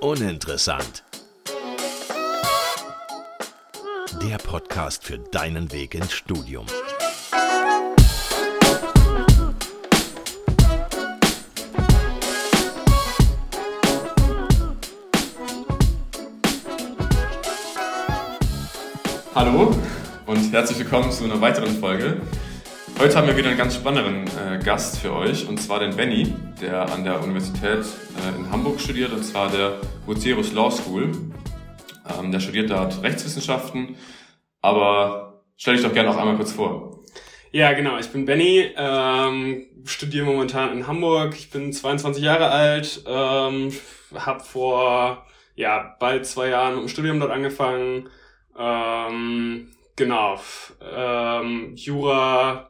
Uninteressant. Der Podcast für deinen Weg ins Studium. Hallo und herzlich willkommen zu einer weiteren Folge. Heute haben wir wieder einen ganz spannenden äh, Gast für euch und zwar den Benny, der an der Universität äh, in Hamburg studiert und zwar der Bucerus Law School. Ähm, der studiert dort Rechtswissenschaften, aber stell dich doch gerne auch einmal kurz vor. Ja, genau. Ich bin Benny, ähm, studiere momentan in Hamburg. Ich bin 22 Jahre alt, ähm, habe vor ja bald zwei Jahren im Studium dort angefangen. Ähm, genau. Ähm, Jura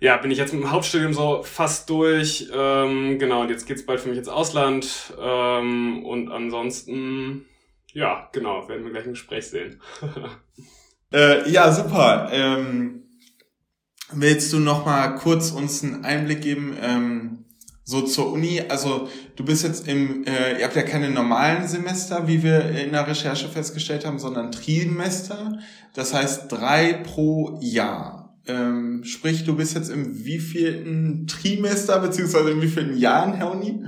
ja, bin ich jetzt mit dem Hauptstudium so fast durch. Ähm, genau, und jetzt geht's bald für mich ins Ausland. Ähm, und ansonsten, ja, genau, werden wir gleich ein Gespräch sehen. äh, ja, super. Ähm, willst du noch mal kurz uns einen Einblick geben, ähm, so zur Uni? Also du bist jetzt im, äh, ihr habt ja keine normalen Semester, wie wir in der Recherche festgestellt haben, sondern Trimester. Das heißt drei pro Jahr. Ähm, sprich, du bist jetzt im wievielten Trimester, beziehungsweise in wievielten Jahren, Herr Uni?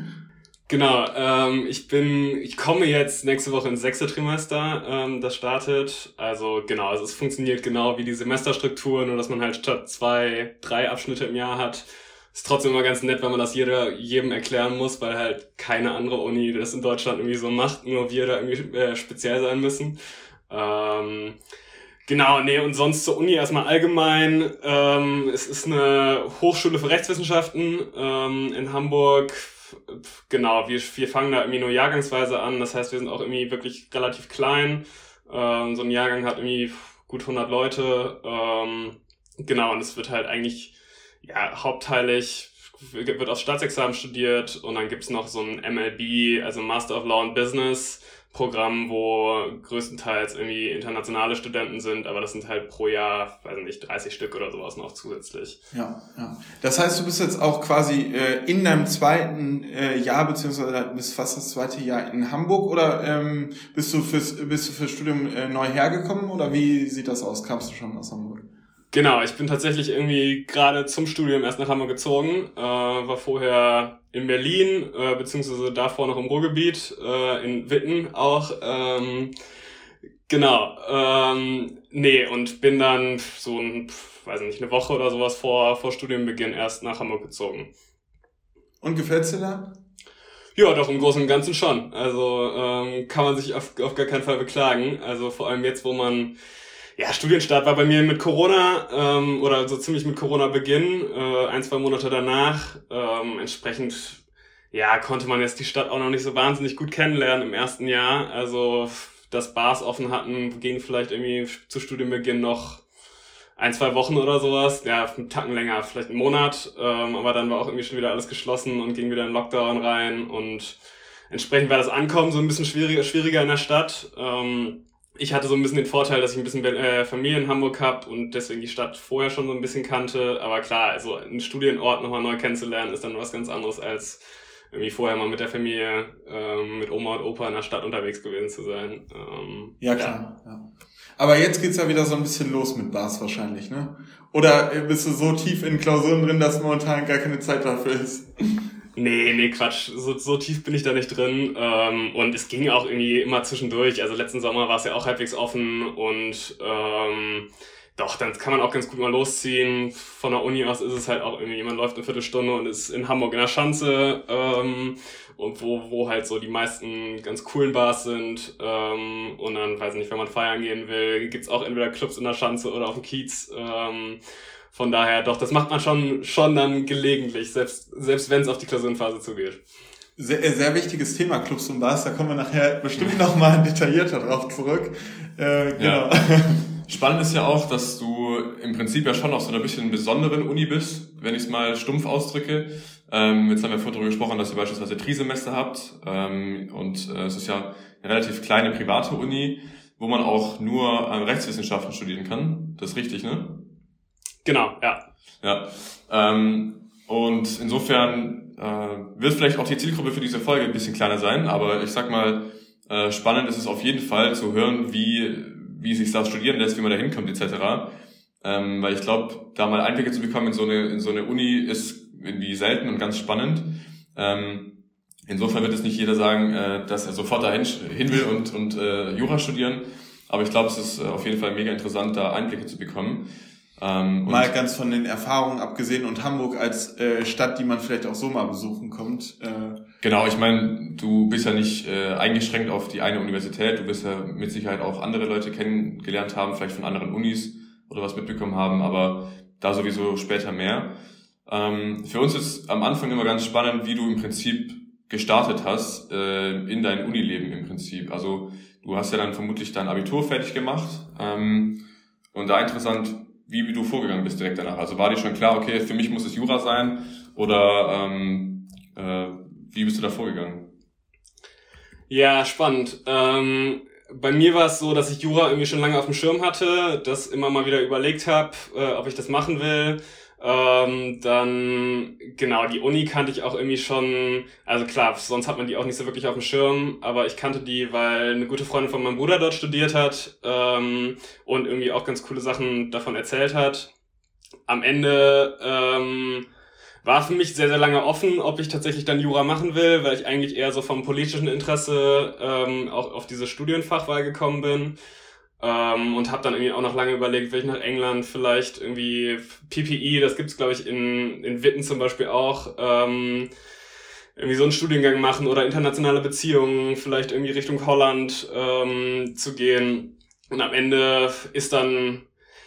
Genau, ähm, ich bin, ich komme jetzt nächste Woche ins sechste Trimester, ähm, das startet. Also genau, also es funktioniert genau wie die Semesterstruktur, nur dass man halt statt zwei, drei Abschnitte im Jahr hat. Ist trotzdem immer ganz nett, wenn man das jeder, jedem erklären muss, weil halt keine andere Uni das in Deutschland irgendwie so macht, nur wir da irgendwie äh, speziell sein müssen. Ähm, Genau, nee, und sonst zur Uni erstmal allgemein. Ähm, es ist eine Hochschule für Rechtswissenschaften ähm, in Hamburg. Genau, wir, wir fangen da irgendwie nur jahrgangsweise an. Das heißt, wir sind auch irgendwie wirklich relativ klein. Ähm, so ein Jahrgang hat irgendwie gut 100 Leute. Ähm, genau, und es wird halt eigentlich ja hauptteilig wird aufs Staatsexamen studiert und dann gibt's noch so ein MLB, also Master of Law and Business Programm, wo größtenteils irgendwie internationale Studenten sind, aber das sind halt pro Jahr, weiß nicht, 30 Stück oder sowas noch zusätzlich. Ja, ja. Das heißt, du bist jetzt auch quasi äh, in deinem zweiten äh, Jahr, beziehungsweise bist fast das zweite Jahr in Hamburg oder ähm, bist du fürs, bist du fürs Studium äh, neu hergekommen oder wie sieht das aus? Kamst du schon aus Hamburg? Genau, ich bin tatsächlich irgendwie gerade zum Studium erst nach Hamburg gezogen, äh, war vorher in Berlin, äh, beziehungsweise davor noch im Ruhrgebiet, äh, in Witten auch. Ähm, genau, ähm, nee, und bin dann so ein, weiß nicht, eine Woche oder sowas vor, vor Studienbeginn erst nach Hamburg gezogen. Und gefällt's dir da? Ja, doch im Großen und Ganzen schon. Also ähm, kann man sich auf, auf gar keinen Fall beklagen. Also vor allem jetzt, wo man ja, Studienstart war bei mir mit Corona ähm, oder so ziemlich mit Corona-Beginn, äh, ein, zwei Monate danach. Ähm, entsprechend, ja, konnte man jetzt die Stadt auch noch nicht so wahnsinnig gut kennenlernen im ersten Jahr. Also, dass Bars offen hatten, ging vielleicht irgendwie zu Studienbeginn noch ein, zwei Wochen oder sowas. Ja, einen Tacken länger, vielleicht einen Monat. Ähm, aber dann war auch irgendwie schon wieder alles geschlossen und ging wieder in Lockdown rein. Und entsprechend war das Ankommen so ein bisschen schwieriger, schwieriger in der Stadt. Ähm, ich hatte so ein bisschen den Vorteil, dass ich ein bisschen äh, Familie in Hamburg habe und deswegen die Stadt vorher schon so ein bisschen kannte. Aber klar, also einen Studienort nochmal neu kennenzulernen, ist dann was ganz anderes als irgendwie vorher mal mit der Familie, ähm, mit Oma und Opa in der Stadt unterwegs gewesen zu sein. Ähm, ja, klar. Ja. ja. Aber jetzt geht's ja wieder so ein bisschen los mit Bars wahrscheinlich, ne? Oder bist du so tief in Klausuren drin, dass momentan gar keine Zeit dafür ist? Nee, nee, Quatsch. So, so tief bin ich da nicht drin. Ähm, und es ging auch irgendwie immer zwischendurch. Also letzten Sommer war es ja auch halbwegs offen und ähm, doch, dann kann man auch ganz gut mal losziehen. Von der Uni aus ist es halt auch irgendwie, man läuft eine Viertelstunde und ist in Hamburg in der Schanze, ähm, und wo, wo halt so die meisten ganz coolen Bars sind. Ähm, und dann, weiß ich nicht, wenn man feiern gehen will, gibt's auch entweder Clubs in der Schanze oder auf dem Kiez. Ähm, von daher, doch, das macht man schon, schon dann gelegentlich, selbst, selbst wenn es auf die Klausurenphase zugeht. Sehr, äh, sehr wichtiges Thema, Clubs und Bars, da kommen wir nachher bestimmt nochmal detaillierter drauf zurück. Äh, genau. Ja. Spannend ist ja auch, dass du im Prinzip ja schon auf so einer bisschen besonderen Uni bist, wenn ich es mal stumpf ausdrücke. Ähm, jetzt haben wir vorhin darüber gesprochen, dass ihr beispielsweise Trisemester habt. Ähm, und äh, es ist ja eine relativ kleine private Uni, wo man auch nur ähm, Rechtswissenschaften studieren kann. Das ist richtig, ne? Genau, ja. Ja. Ähm, und insofern äh, wird vielleicht auch die Zielgruppe für diese Folge ein bisschen kleiner sein, aber ich sag mal, äh, spannend ist es auf jeden Fall zu hören, wie, wie sich das studieren lässt, wie man da hinkommt, etc. Ähm, weil ich glaube, da mal Einblicke zu bekommen in so eine, in so eine Uni ist irgendwie selten und ganz spannend. Ähm, insofern wird es nicht jeder sagen, äh, dass er sofort dahin hin will und, und äh, Jura studieren. Aber ich glaube, es ist äh, auf jeden Fall mega interessant, da Einblicke zu bekommen. Ähm, mal ganz von den Erfahrungen abgesehen und Hamburg als äh, Stadt, die man vielleicht auch so mal besuchen kommt. Äh genau, ich meine, du bist ja nicht äh, eingeschränkt auf die eine Universität, du wirst ja mit Sicherheit auch andere Leute kennengelernt haben, vielleicht von anderen Unis oder was mitbekommen haben, aber da sowieso später mehr. Ähm, für uns ist am Anfang immer ganz spannend, wie du im Prinzip gestartet hast äh, in dein Unileben im Prinzip. Also du hast ja dann vermutlich dein Abitur fertig gemacht ähm, und da interessant, wie du vorgegangen bist direkt danach. Also war dir schon klar, okay, für mich muss es Jura sein oder ähm, äh, wie bist du da vorgegangen? Ja, spannend. Ähm, bei mir war es so, dass ich Jura irgendwie schon lange auf dem Schirm hatte, das immer mal wieder überlegt habe, äh, ob ich das machen will. Ähm, dann, genau, die Uni kannte ich auch irgendwie schon, also klar, sonst hat man die auch nicht so wirklich auf dem Schirm, aber ich kannte die, weil eine gute Freundin von meinem Bruder dort studiert hat ähm, und irgendwie auch ganz coole Sachen davon erzählt hat. Am Ende ähm, war für mich sehr, sehr lange offen, ob ich tatsächlich dann Jura machen will, weil ich eigentlich eher so vom politischen Interesse ähm, auch auf diese Studienfachwahl gekommen bin. Ähm, und habe dann irgendwie auch noch lange überlegt, will ich nach England vielleicht irgendwie PPE, das gibt's glaube ich in, in Witten zum Beispiel auch, ähm, irgendwie so einen Studiengang machen oder internationale Beziehungen, vielleicht irgendwie Richtung Holland ähm, zu gehen. Und am Ende ist dann,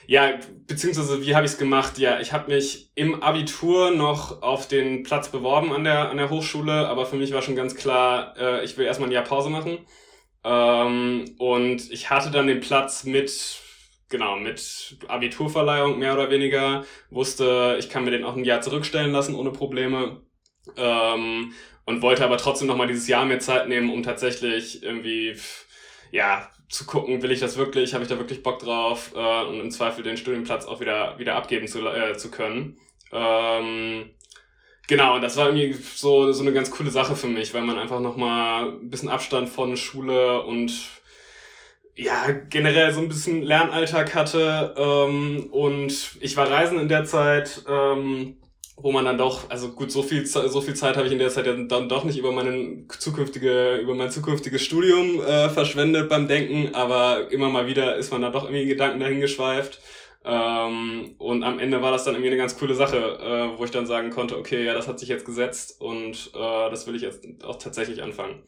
ja, beziehungsweise wie habe ich es gemacht? Ja, ich habe mich im Abitur noch auf den Platz beworben an der, an der Hochschule, aber für mich war schon ganz klar, äh, ich will erstmal ein Jahr Pause machen ähm, und ich hatte dann den Platz mit, genau, mit Abiturverleihung mehr oder weniger, wusste, ich kann mir den auch ein Jahr zurückstellen lassen ohne Probleme. Ähm, und wollte aber trotzdem nochmal dieses Jahr mehr Zeit nehmen, um tatsächlich irgendwie, ja, zu gucken, will ich das wirklich, habe ich da wirklich Bock drauf äh, und im Zweifel den Studienplatz auch wieder, wieder abgeben zu, äh, zu können. Ähm, Genau, das war irgendwie so, so eine ganz coole Sache für mich, weil man einfach nochmal ein bisschen Abstand von Schule und ja, generell so ein bisschen Lernalltag hatte. Ähm, und ich war reisen in der Zeit, ähm, wo man dann doch, also gut, so viel, so viel Zeit habe ich in der Zeit dann doch nicht über meine zukünftige, über mein zukünftiges Studium äh, verschwendet beim Denken, aber immer mal wieder ist man da doch irgendwie in Gedanken dahin geschweift. Ähm, und am Ende war das dann irgendwie eine ganz coole Sache, äh, wo ich dann sagen konnte, okay, ja, das hat sich jetzt gesetzt und äh, das will ich jetzt auch tatsächlich anfangen.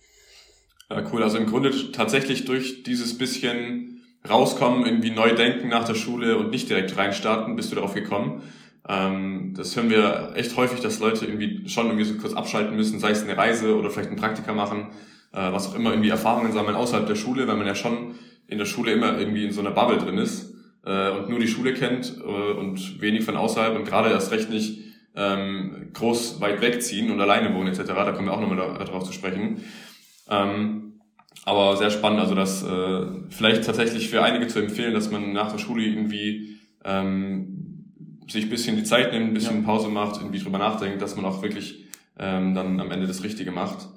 Ja, cool. Also im Grunde tatsächlich durch dieses bisschen rauskommen, irgendwie neu denken nach der Schule und nicht direkt reinstarten, bist du darauf gekommen. Ähm, das hören wir echt häufig, dass Leute irgendwie schon irgendwie so kurz abschalten müssen, sei es eine Reise oder vielleicht ein Praktika machen, äh, was auch immer, irgendwie Erfahrungen sammeln außerhalb der Schule, weil man ja schon in der Schule immer irgendwie in so einer Bubble drin ist äh, und nur die Schule kennt äh, und wenig von außerhalb und gerade erst recht nicht ähm, groß weit wegziehen und alleine wohnen etc. Da kommen wir auch nochmal darauf zu sprechen. Ähm, aber sehr spannend, also das äh, vielleicht tatsächlich für einige zu empfehlen, dass man nach der Schule irgendwie ähm, sich ein bisschen die Zeit nimmt, ein bisschen ja. Pause macht, irgendwie drüber nachdenkt, dass man auch wirklich ähm, dann am Ende das Richtige macht.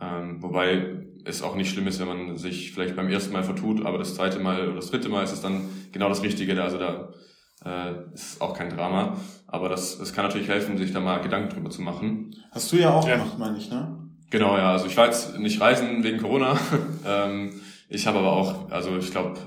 Ähm, wobei es auch nicht schlimm ist, wenn man sich vielleicht beim ersten Mal vertut, aber das zweite Mal oder das dritte Mal ist es dann genau das Richtige. Also da äh, ist auch kein Drama. Aber das, das kann natürlich helfen, sich da mal Gedanken drüber zu machen. Hast du ja auch ja. gemacht, meine ich, ne? Genau, ja. Also ich war jetzt nicht reisen wegen Corona. ähm, ich habe aber auch, also ich glaube,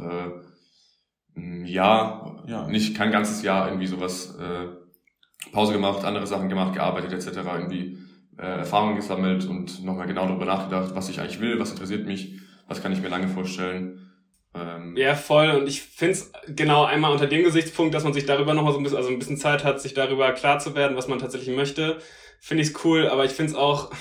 äh, ein Jahr, ja. nicht kein ganzes Jahr irgendwie sowas äh, Pause gemacht, andere Sachen gemacht, gearbeitet etc. irgendwie äh, Erfahrungen gesammelt und nochmal genau darüber nachgedacht, was ich eigentlich will, was interessiert mich, was kann ich mir lange vorstellen. Ähm ja, voll. Und ich finde es genau einmal unter dem Gesichtspunkt, dass man sich darüber nochmal so ein bisschen, also ein bisschen Zeit hat, sich darüber klar zu werden, was man tatsächlich möchte, finde ich es cool. Aber ich finde es auch,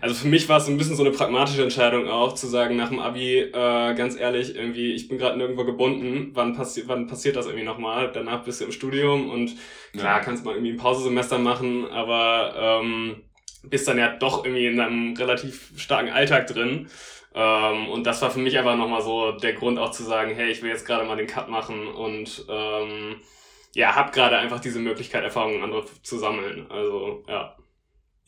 also für mich war es so ein bisschen so eine pragmatische Entscheidung auch, zu sagen nach dem Abi, äh, ganz ehrlich, irgendwie, ich bin gerade nirgendwo gebunden, wann, passi wann passiert das irgendwie nochmal? Danach bist du im Studium und klar, ja. kannst mal irgendwie ein Pausesemester machen, aber ähm, bist dann ja doch irgendwie in einem relativ starken Alltag drin. Ähm, und das war für mich einfach nochmal so der Grund auch zu sagen, hey, ich will jetzt gerade mal den Cut machen und ähm, ja, hab gerade einfach diese Möglichkeit, Erfahrungen andere zu sammeln. Also, ja.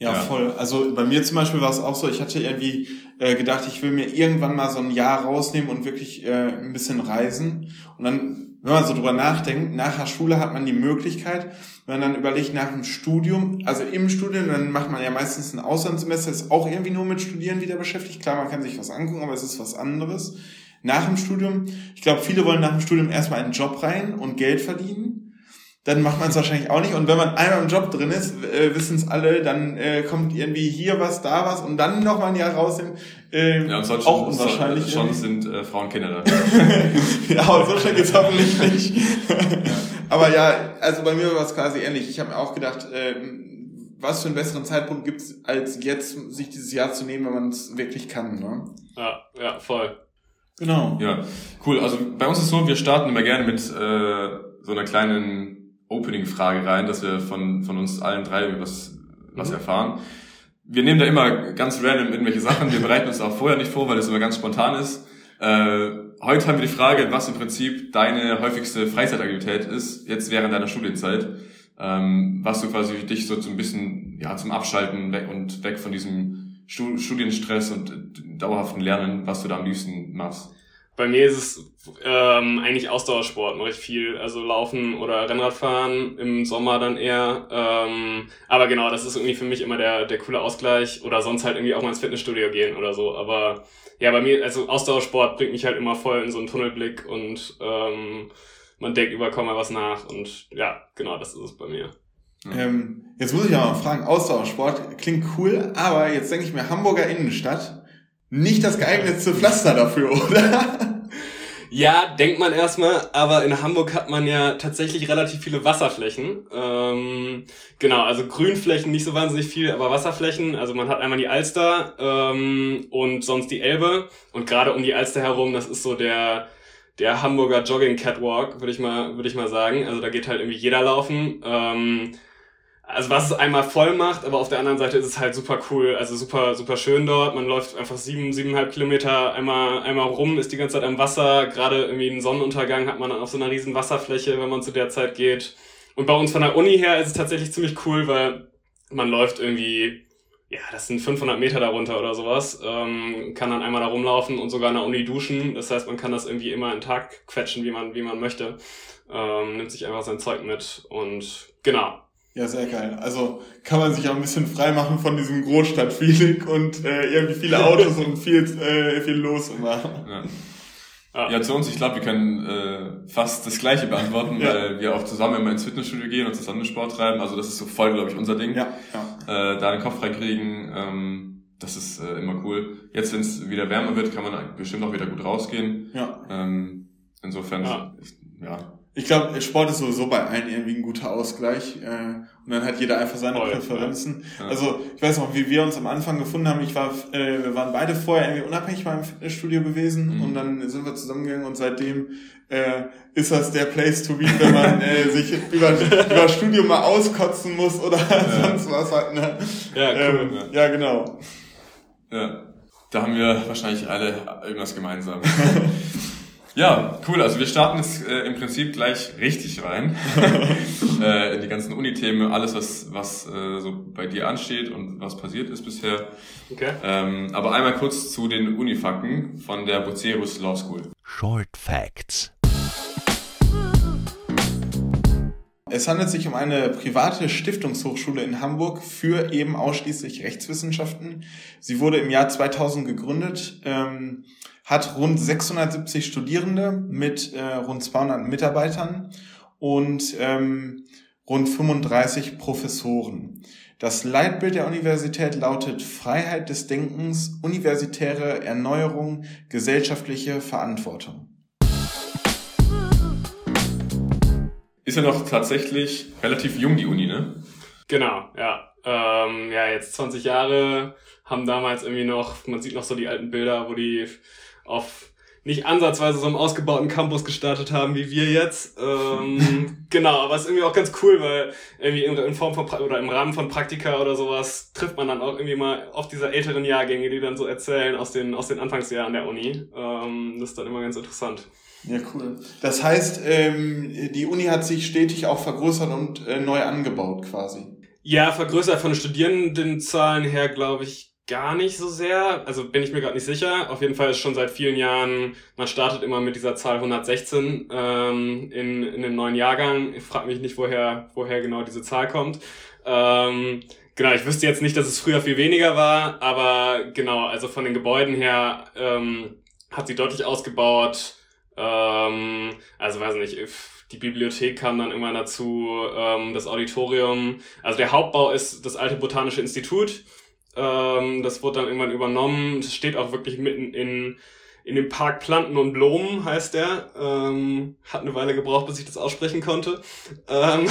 Ja, ja, voll. Also bei mir zum Beispiel war es auch so, ich hatte irgendwie äh, gedacht, ich will mir irgendwann mal so ein Jahr rausnehmen und wirklich äh, ein bisschen reisen. Und dann, wenn man so drüber nachdenkt, nach der Schule hat man die Möglichkeit, wenn man dann überlegt nach dem Studium, also im Studium, dann macht man ja meistens ein Auslandssemester, ist auch irgendwie nur mit Studieren wieder beschäftigt. Klar, man kann sich was angucken, aber es ist was anderes. Nach dem Studium, ich glaube, viele wollen nach dem Studium erstmal einen Job rein und Geld verdienen dann macht man es wahrscheinlich auch nicht. Und wenn man einmal im Job drin ist, äh, wissen es alle, dann äh, kommt irgendwie hier was, da was und dann noch mal ein Jahr rausnehmen. Äh, ja, und sonst auch unwahrscheinlich. Schon, schon sind äh, Frauen Kinder da. ja, aber so schnell geht's hoffentlich nicht. aber ja, also bei mir war es quasi ähnlich. Ich habe mir auch gedacht, äh, was für einen besseren Zeitpunkt gibt's als jetzt, sich dieses Jahr zu nehmen, wenn man es wirklich kann. Ne? Ja, ja, voll. Genau. Ja, cool. Also bei uns ist so, wir starten immer gerne mit äh, so einer kleinen Opening-Frage rein, dass wir von, von uns allen drei was, was mhm. erfahren. Wir nehmen da immer ganz random irgendwelche Sachen. Wir bereiten uns auch vorher nicht vor, weil das immer ganz spontan ist. Äh, heute haben wir die Frage, was im Prinzip deine häufigste Freizeitaktivität ist, jetzt während deiner Studienzeit. Ähm, was du quasi dich so ein bisschen ja, zum Abschalten weg und weg von diesem Studienstress und dauerhaften Lernen, was du da am liebsten machst. Bei mir ist es ähm, eigentlich Ausdauersport, mache ich viel. Also Laufen oder Rennradfahren, im Sommer dann eher. Ähm, aber genau, das ist irgendwie für mich immer der, der coole Ausgleich. Oder sonst halt irgendwie auch mal ins Fitnessstudio gehen oder so. Aber ja, bei mir, also Ausdauersport bringt mich halt immer voll in so einen Tunnelblick und ähm, man denkt über kaum mal was nach. Und ja, genau, das ist es bei mir. Ähm, jetzt muss ich aber mal fragen, Ausdauersport klingt cool, aber jetzt denke ich mir Hamburger Innenstadt nicht das geeignetste Pflaster dafür, oder? Ja, denkt man erstmal, aber in Hamburg hat man ja tatsächlich relativ viele Wasserflächen. Ähm, genau, also Grünflächen nicht so wahnsinnig viel, aber Wasserflächen. Also man hat einmal die Alster ähm, und sonst die Elbe. Und gerade um die Alster herum, das ist so der der Hamburger Jogging Catwalk, würde ich mal würde ich mal sagen. Also da geht halt irgendwie jeder laufen. Ähm, also was es einmal voll macht, aber auf der anderen Seite ist es halt super cool, also super, super schön dort. Man läuft einfach sieben, siebeneinhalb Kilometer einmal, einmal rum, ist die ganze Zeit am Wasser. Gerade irgendwie einen Sonnenuntergang hat man dann auf so einer riesen Wasserfläche, wenn man zu der Zeit geht. Und bei uns von der Uni her ist es tatsächlich ziemlich cool, weil man läuft irgendwie, ja, das sind 500 Meter darunter oder sowas, ähm, kann dann einmal da rumlaufen und sogar in der Uni duschen. Das heißt, man kann das irgendwie immer in den Tag quetschen, wie man, wie man möchte. Ähm, nimmt sich einfach sein Zeug mit und genau, ja, sehr geil. Also kann man sich auch ein bisschen frei machen von diesem Großstadt-Feeling und äh, irgendwie viele Autos und viel, äh, viel los immer. Ja. ja, zu uns, ich glaube, wir können äh, fast das Gleiche beantworten, ja. weil wir auch zusammen immer ins Fitnessstudio gehen und zusammen Sport treiben. Also das ist so voll, glaube ich, unser Ding. Ja, ja. Äh, da den Kopf freikriegen, ähm, das ist äh, immer cool. Jetzt, wenn es wieder wärmer wird, kann man bestimmt auch wieder gut rausgehen. Ja. Ähm, insofern, ja. ja ich glaube, Sport ist sowieso bei allen irgendwie ein guter Ausgleich. Äh, und dann hat jeder einfach seine Voll, Präferenzen. Ja. Also ich weiß noch, wie wir uns am Anfang gefunden haben. Ich war, äh, wir waren beide vorher irgendwie unabhängig beim Fitnessstudio gewesen mhm. und dann sind wir zusammengegangen und seitdem äh, ist das der Place to be, wenn man äh, sich über, über Studium mal auskotzen muss oder ja. sonst was halt. Ne? Ja, cool. Ähm, ja, genau. Ja, da haben wir wahrscheinlich alle irgendwas gemeinsam. Ja, cool. Also wir starten jetzt äh, im Prinzip gleich richtig rein äh, in die ganzen Uni-Themen, alles was was äh, so bei dir ansteht und was passiert ist bisher. Okay. Ähm, aber einmal kurz zu den Uni-Fakten von der Bucerus Law School. Short Facts. Es handelt sich um eine private Stiftungshochschule in Hamburg für eben ausschließlich Rechtswissenschaften. Sie wurde im Jahr 2000 gegründet. Ähm, hat rund 670 Studierende mit äh, rund 200 Mitarbeitern und ähm, rund 35 Professoren. Das Leitbild der Universität lautet Freiheit des Denkens, universitäre Erneuerung, gesellschaftliche Verantwortung. Ist ja noch tatsächlich relativ jung, die Uni, ne? Genau, ja. Ähm, ja, jetzt 20 Jahre haben damals irgendwie noch, man sieht noch so die alten Bilder, wo die auf nicht ansatzweise so einem ausgebauten Campus gestartet haben wie wir jetzt. Ähm, genau, aber es ist irgendwie auch ganz cool, weil irgendwie in, Form von oder im Rahmen von Praktika oder sowas trifft man dann auch irgendwie mal auf diese älteren Jahrgänge, die dann so erzählen aus den aus den Anfangsjahren der Uni. Ähm, das ist dann immer ganz interessant. Ja, cool. Das heißt, ähm, die Uni hat sich stetig auch vergrößert und äh, neu angebaut quasi. Ja, vergrößert von den Studierendenzahlen her, glaube ich, gar nicht so sehr. Also bin ich mir gerade nicht sicher. Auf jeden Fall ist schon seit vielen Jahren, man startet immer mit dieser Zahl 116 ähm, in, in einem neuen Jahrgang. Ich frage mich nicht, woher, woher genau diese Zahl kommt. Ähm, genau, ich wüsste jetzt nicht, dass es früher viel weniger war, aber genau, also von den Gebäuden her ähm, hat sie deutlich ausgebaut. Ähm, also weiß nicht, die Bibliothek kam dann immer dazu, ähm, das Auditorium. Also der Hauptbau ist das alte Botanische Institut. Ähm, das wurde dann irgendwann übernommen. Es steht auch wirklich mitten in, in dem Park Planten und Blumen, heißt der. Ähm, hat eine Weile gebraucht, bis ich das aussprechen konnte. Ähm,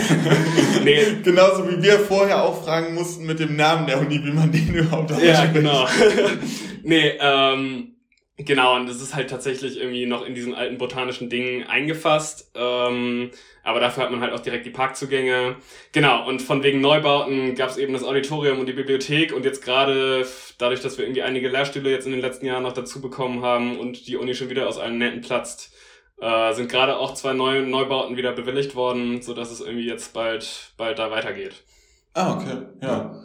nee. Genauso wie wir vorher auch fragen mussten mit dem Namen der Uni, wie man den überhaupt ausspricht. Ja, genau. nee, ähm, Genau, und das ist halt tatsächlich irgendwie noch in diesem alten botanischen Ding eingefasst. Ähm, aber dafür hat man halt auch direkt die Parkzugänge. Genau, und von wegen Neubauten gab es eben das Auditorium und die Bibliothek. Und jetzt gerade dadurch, dass wir irgendwie einige Lehrstühle jetzt in den letzten Jahren noch dazu bekommen haben und die Uni schon wieder aus allen Nähten platzt, äh, sind gerade auch zwei neue Neubauten wieder bewilligt worden, so dass es irgendwie jetzt bald, bald da weitergeht. Ah, okay, ja.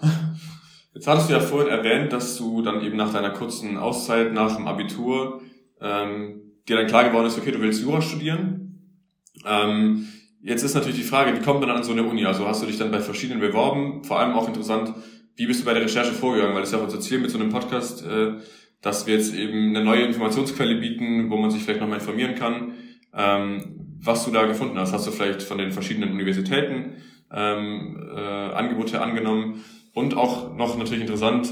Jetzt hattest du ja vorhin erwähnt, dass du dann eben nach deiner kurzen Auszeit nach dem Abitur ähm, dir dann klar geworden ist, okay, du willst Jura studieren. Ähm, jetzt ist natürlich die Frage, wie kommt man dann an so eine Uni? Also hast du dich dann bei verschiedenen beworben? Vor allem auch interessant, wie bist du bei der Recherche vorgegangen? Weil das ist ja auch unser Ziel mit so einem Podcast, äh, dass wir jetzt eben eine neue Informationsquelle bieten, wo man sich vielleicht nochmal informieren kann. Ähm, was du da gefunden hast, hast du vielleicht von den verschiedenen Universitäten ähm, äh, Angebote angenommen? Und auch noch natürlich interessant,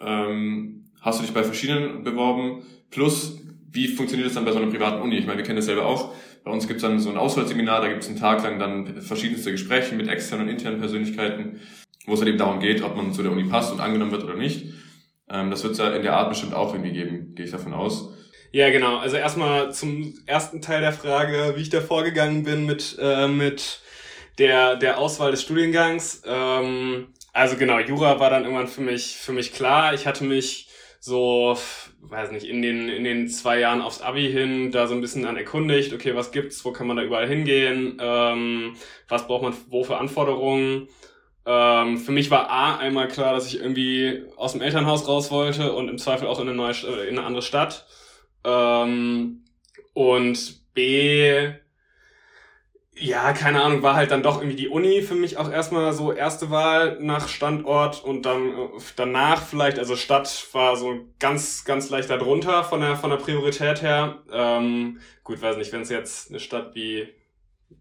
ähm, hast du dich bei verschiedenen beworben? Plus, wie funktioniert das dann bei so einer privaten Uni? Ich meine, wir kennen das selber auch. Bei uns gibt es dann so ein Auswahlseminar, da gibt es einen Tag lang dann verschiedenste Gespräche mit externen und internen Persönlichkeiten, wo es dann eben darum geht, ob man zu der Uni passt und angenommen wird oder nicht. Ähm, das wird es ja in der Art bestimmt auch irgendwie geben, gehe ich davon aus. Ja, genau. Also erstmal zum ersten Teil der Frage, wie ich da vorgegangen bin mit, äh, mit der, der Auswahl des Studiengangs. Ähm, also genau, Jura war dann irgendwann für mich, für mich klar. Ich hatte mich so, weiß nicht, in den, in den zwei Jahren aufs Abi hin da so ein bisschen dann erkundigt, okay, was gibt's, wo kann man da überall hingehen, ähm, was braucht man wo für Anforderungen. Ähm, für mich war A einmal klar, dass ich irgendwie aus dem Elternhaus raus wollte und im Zweifel auch in eine neue, in eine andere Stadt. Ähm, und B, ja, keine Ahnung, war halt dann doch irgendwie die Uni für mich auch erstmal so erste Wahl nach Standort und dann äh, danach vielleicht, also Stadt war so ganz, ganz leicht darunter von der, von der Priorität her. Ähm, gut, weiß nicht, wenn es jetzt eine Stadt wie,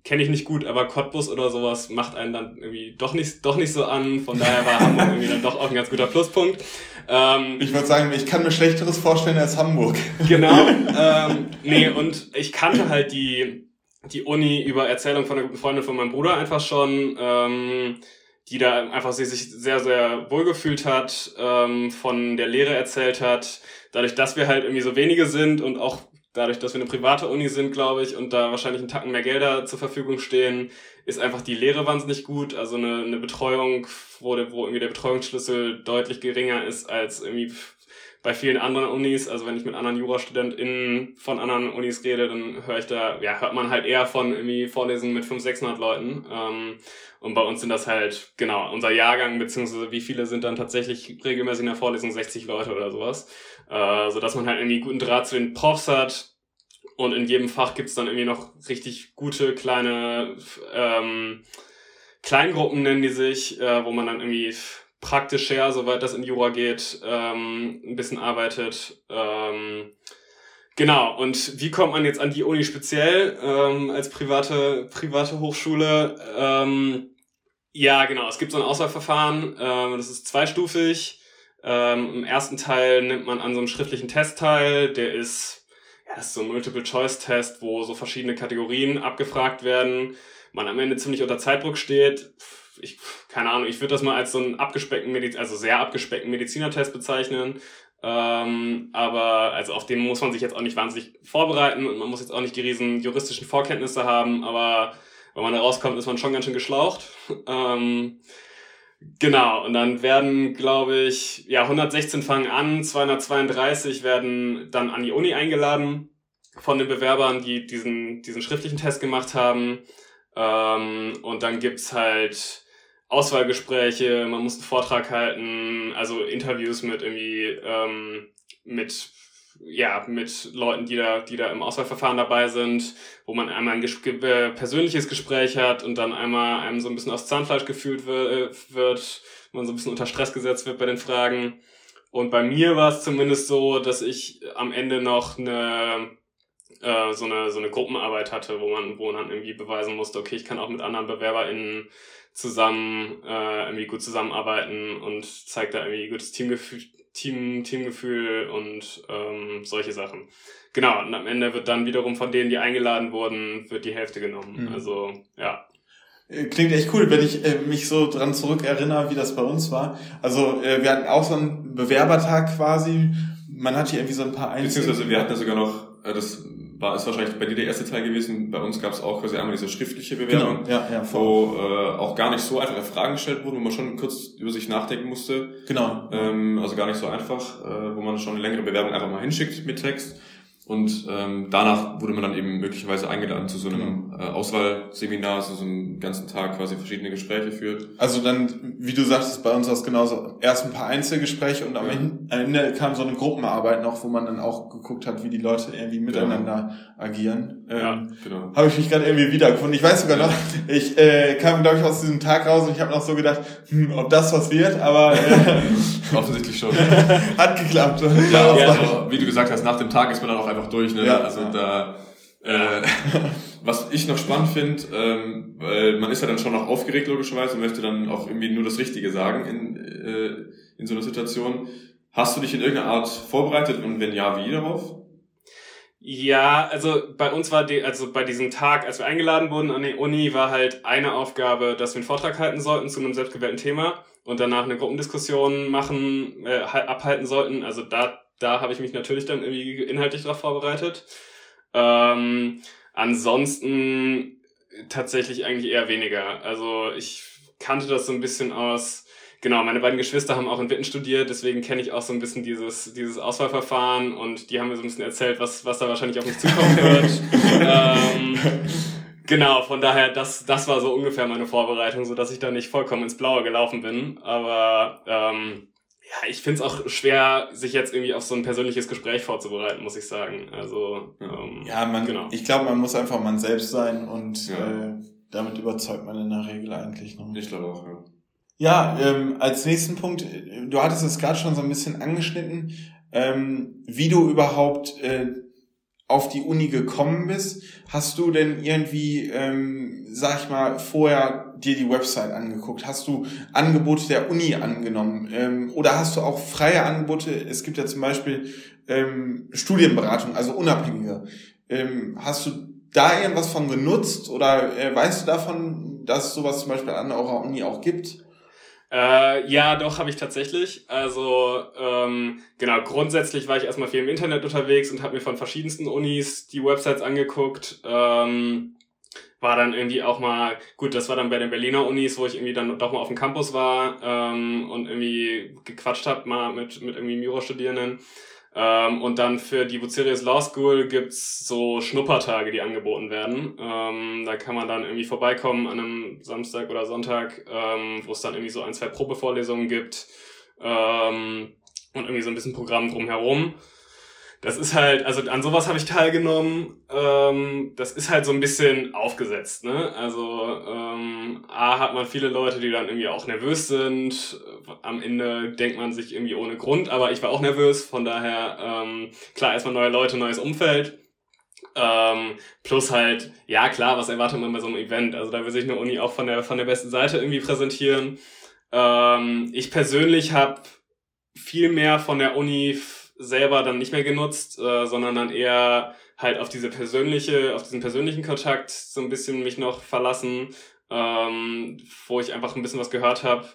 kenne ich nicht gut, aber Cottbus oder sowas macht einen dann irgendwie doch nicht, doch nicht so an. Von daher war Hamburg irgendwie dann doch auch ein ganz guter Pluspunkt. Ähm, ich würde sagen, ich kann mir Schlechteres vorstellen als Hamburg. Genau. ähm, nee, und ich kannte halt die, die Uni über Erzählung von einer guten Freundin von meinem Bruder einfach schon, ähm, die da einfach sich sehr, sehr wohlgefühlt hat, ähm, von der Lehre erzählt hat. Dadurch, dass wir halt irgendwie so wenige sind und auch dadurch, dass wir eine private Uni sind, glaube ich, und da wahrscheinlich einen Tacken mehr Gelder zur Verfügung stehen, ist einfach die Lehre wahnsinnig gut. Also eine, eine Betreuung, wo, der, wo irgendwie der Betreuungsschlüssel deutlich geringer ist als irgendwie bei vielen anderen Unis, also wenn ich mit anderen JurastudentInnen von anderen Unis rede, dann höre ich da, ja, hört man halt eher von irgendwie Vorlesungen mit 500, 600 Leuten. Ähm, und bei uns sind das halt, genau, unser Jahrgang, beziehungsweise wie viele sind dann tatsächlich regelmäßig in der Vorlesung, 60 Leute oder sowas. Äh, so dass man halt irgendwie guten Draht zu den Profs hat. Und in jedem Fach gibt's dann irgendwie noch richtig gute kleine ähm, Kleingruppen, nennen die sich, äh, wo man dann irgendwie praktisch her, soweit das in Jura geht, ähm, ein bisschen arbeitet. Ähm, genau, und wie kommt man jetzt an die Uni speziell ähm, als private, private Hochschule? Ähm, ja, genau, es gibt so ein Auswahlverfahren, ähm, das ist zweistufig. Ähm, Im ersten Teil nimmt man an so einem schriftlichen Test teil, der ist, ja, ist so ein Multiple-Choice-Test, wo so verschiedene Kategorien abgefragt werden. Man am Ende ziemlich unter Zeitdruck steht ich, keine Ahnung, ich würde das mal als so einen abgespeckten Mediz also sehr abgespeckten Medizinertest bezeichnen. Ähm, aber also auf den muss man sich jetzt auch nicht wahnsinnig vorbereiten und man muss jetzt auch nicht die riesen juristischen Vorkenntnisse haben, aber wenn man da rauskommt, ist man schon ganz schön geschlaucht. Ähm, genau, und dann werden, glaube ich, ja, 116 fangen an, 232 werden dann an die Uni eingeladen von den Bewerbern, die diesen, diesen schriftlichen Test gemacht haben. Ähm, und dann gibt's halt Auswahlgespräche, man muss einen Vortrag halten, also Interviews mit irgendwie ähm, mit ja, mit Leuten, die da, die da im Auswahlverfahren dabei sind, wo man einmal ein ges äh, persönliches Gespräch hat und dann einmal einem so ein bisschen aus Zahnfleisch gefühlt wird, wird, man so ein bisschen unter Stress gesetzt wird bei den Fragen. Und bei mir war es zumindest so, dass ich am Ende noch eine äh, so eine so eine Gruppenarbeit hatte, wo man wo man dann irgendwie beweisen musste, okay, ich kann auch mit anderen BewerberInnen zusammen äh, irgendwie gut zusammenarbeiten und zeigt da irgendwie gutes Teamgefühl, Team, Teamgefühl und ähm, solche Sachen. Genau, und am Ende wird dann wiederum von denen, die eingeladen wurden, wird die Hälfte genommen. Mhm. Also, ja. Äh, klingt echt cool, wenn ich äh, mich so dran zurückerinnere, wie das bei uns war. Also äh, wir hatten auch so einen Bewerbertag quasi. Man hatte hier irgendwie so ein paar Einzel Beziehungsweise wir hatten ja sogar noch, äh, das war ist wahrscheinlich bei dir der erste Teil gewesen. Bei uns gab es auch quasi einmal diese schriftliche Bewerbung, genau, ja, ja, wo äh, auch gar nicht so einfache Fragen gestellt wurden, wo man schon kurz über sich nachdenken musste. Genau. Ähm, also gar nicht so einfach, äh, wo man schon eine längere Bewerbung einfach mal hinschickt mit Text. Und ähm, danach wurde man dann eben möglicherweise eingeladen zu so einem genau. Äh, Auswahlseminar, so, so einen ganzen Tag quasi verschiedene Gespräche führt. Also dann, wie du sagtest, bei uns war es genauso. Erst ein paar Einzelgespräche und am ja. Ende kam so eine Gruppenarbeit noch, wo man dann auch geguckt hat, wie die Leute irgendwie miteinander ja. agieren. Ähm, ja, genau. Habe ich mich gerade irgendwie wiedergefunden. Ich weiß sogar noch, ich äh, kam, glaube ich, aus diesem Tag raus und ich habe noch so gedacht, hm, ob das was wird, aber äh, offensichtlich schon. hat geklappt. Ja, ja, also, wie du gesagt hast, nach dem Tag ist man dann auch einfach durch. Ne? Ja, also da, äh, was ich noch spannend finde, ähm, weil man ist ja dann schon noch aufgeregt logischerweise und möchte dann auch irgendwie nur das Richtige sagen in, äh, in so einer Situation. Hast du dich in irgendeiner Art vorbereitet und wenn ja, wie darauf? Ja, also bei uns war die, also bei diesem Tag, als wir eingeladen wurden an die Uni, war halt eine Aufgabe, dass wir einen Vortrag halten sollten zu einem selbstgewählten Thema und danach eine Gruppendiskussion machen, äh, abhalten sollten. Also da da habe ich mich natürlich dann irgendwie inhaltlich darauf vorbereitet. Ähm, ansonsten tatsächlich eigentlich eher weniger. Also ich kannte das so ein bisschen aus. Genau, meine beiden Geschwister haben auch in Witten studiert, deswegen kenne ich auch so ein bisschen dieses, dieses Auswahlverfahren und die haben mir so ein bisschen erzählt, was, was da wahrscheinlich auf mich zukommen wird. ähm, genau, von daher, das, das war so ungefähr meine Vorbereitung, so dass ich da nicht vollkommen ins Blaue gelaufen bin. Aber ähm, ja, ich finde es auch schwer, sich jetzt irgendwie auf so ein persönliches Gespräch vorzubereiten, muss ich sagen. Also ähm, ja, man, genau. ich glaube, man muss einfach man selbst sein und ja. äh, damit überzeugt man in der Regel eigentlich noch. Ich glaube auch, ja. Ja, ähm, als nächsten Punkt, du hattest es gerade schon so ein bisschen angeschnitten, ähm, wie du überhaupt äh, auf die Uni gekommen bist. Hast du denn irgendwie, ähm, sag ich mal, vorher dir die Website angeguckt? Hast du Angebote der Uni angenommen? Ähm, oder hast du auch freie Angebote? Es gibt ja zum Beispiel ähm, Studienberatung, also unabhängige. Ähm, hast du da irgendwas von genutzt oder äh, weißt du davon, dass sowas zum Beispiel an eurer Uni auch gibt? Äh, ja, doch, habe ich tatsächlich. Also, ähm, genau, grundsätzlich war ich erstmal viel im Internet unterwegs und habe mir von verschiedensten Unis die Websites angeguckt. Ähm, war dann irgendwie auch mal, gut, das war dann bei den Berliner Unis, wo ich irgendwie dann doch mal auf dem Campus war ähm, und irgendwie gequatscht habe mal mit, mit irgendwie Jura-Studierenden. Ähm, und dann für die Bucerius Law School gibt's so Schnuppertage, die angeboten werden. Ähm, da kann man dann irgendwie vorbeikommen an einem Samstag oder Sonntag, ähm, wo es dann irgendwie so ein, zwei Probevorlesungen gibt ähm, und irgendwie so ein bisschen Programm drumherum das ist halt, also an sowas habe ich teilgenommen. Ähm, das ist halt so ein bisschen aufgesetzt, ne? Also ähm, A hat man viele Leute, die dann irgendwie auch nervös sind. Am Ende denkt man sich irgendwie ohne Grund, aber ich war auch nervös, von daher, ähm, klar, erstmal neue Leute, neues Umfeld. Ähm, plus halt, ja klar, was erwartet man bei so einem Event? Also da will sich eine Uni auch von der, von der besten Seite irgendwie präsentieren. Ähm, ich persönlich habe viel mehr von der Uni selber dann nicht mehr genutzt, äh, sondern dann eher halt auf diese persönliche, auf diesen persönlichen Kontakt so ein bisschen mich noch verlassen, ähm, wo ich einfach ein bisschen was gehört habe.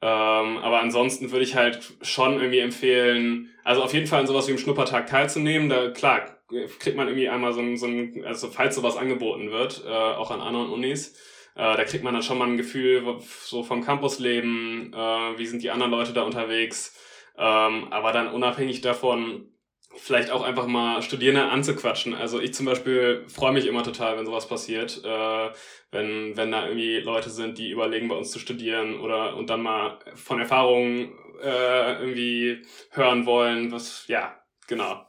Ähm, aber ansonsten würde ich halt schon irgendwie empfehlen, also auf jeden Fall an sowas wie im Schnuppertag teilzunehmen. Da klar kriegt man irgendwie einmal so ein, so ein also falls sowas angeboten wird, äh, auch an anderen Unis, äh, da kriegt man dann schon mal ein Gefühl so vom Campusleben, äh, wie sind die anderen Leute da unterwegs. Ähm, aber dann unabhängig davon vielleicht auch einfach mal Studierende anzuquatschen. Also ich zum Beispiel freue mich immer total, wenn sowas passiert, äh, wenn, wenn da irgendwie Leute sind, die überlegen, bei uns zu studieren oder und dann mal von Erfahrungen äh, irgendwie hören wollen, was, ja, genau.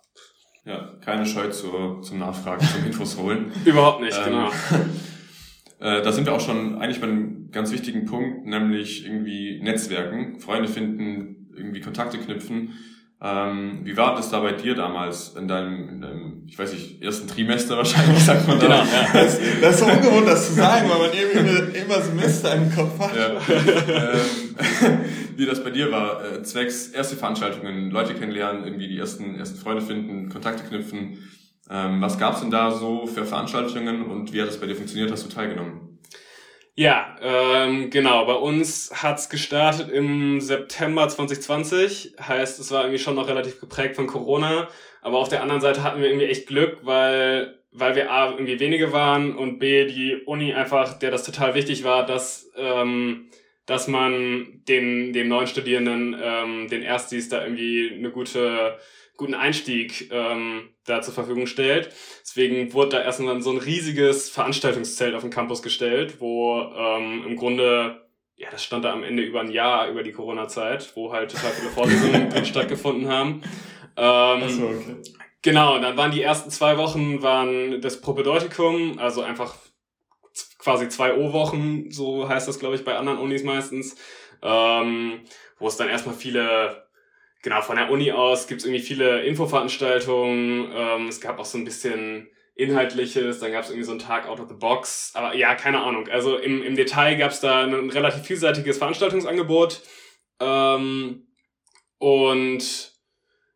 Ja, keine Scheu zur, zum Nachfragen, zum Infos holen. Überhaupt nicht, ähm, genau. Äh, da sind wir auch schon eigentlich bei einem ganz wichtigen Punkt, nämlich irgendwie Netzwerken, Freunde finden, irgendwie Kontakte knüpfen. Ähm, wie war das da bei dir damals in deinem, in deinem, ich weiß nicht, ersten Trimester wahrscheinlich, sagt man da. Genau, ja. das, das ist so ungewohnt, das zu sagen, weil man eben immer Semester im Kopf hat. Ja. ähm, wie das bei dir war, äh, zwecks erste Veranstaltungen, Leute kennenlernen, irgendwie die ersten, ersten Freunde finden, Kontakte knüpfen. Ähm, was gab's denn da so für Veranstaltungen und wie hat das bei dir funktioniert? Hast du teilgenommen? Ja, ähm, genau. Bei uns hat's gestartet im September 2020. Heißt, es war irgendwie schon noch relativ geprägt von Corona. Aber auf der anderen Seite hatten wir irgendwie echt Glück, weil, weil wir A, irgendwie wenige waren und B, die Uni einfach, der das total wichtig war, dass, ähm, dass man den, den neuen Studierenden, ähm, den Erstis da irgendwie eine gute guten Einstieg ähm, da zur Verfügung stellt. Deswegen wurde da erstmal so ein riesiges Veranstaltungszelt auf dem Campus gestellt, wo ähm, im Grunde, ja, das stand da am Ende über ein Jahr über die Corona-Zeit, wo halt total viele Vorlesungen stattgefunden haben. Ähm, so, okay. Genau, und dann waren die ersten zwei Wochen waren das Propedeutikum, also einfach quasi zwei O-Wochen, so heißt das, glaube ich, bei anderen Unis meistens, ähm, wo es dann erstmal viele genau, von der Uni aus gibt's irgendwie viele Infoveranstaltungen. Ähm, es gab auch so ein bisschen Inhaltliches, dann gab's irgendwie so einen Tag out of the box. Aber ja, keine Ahnung. Also im, im Detail gab's da ein relativ vielseitiges Veranstaltungsangebot. Ähm, und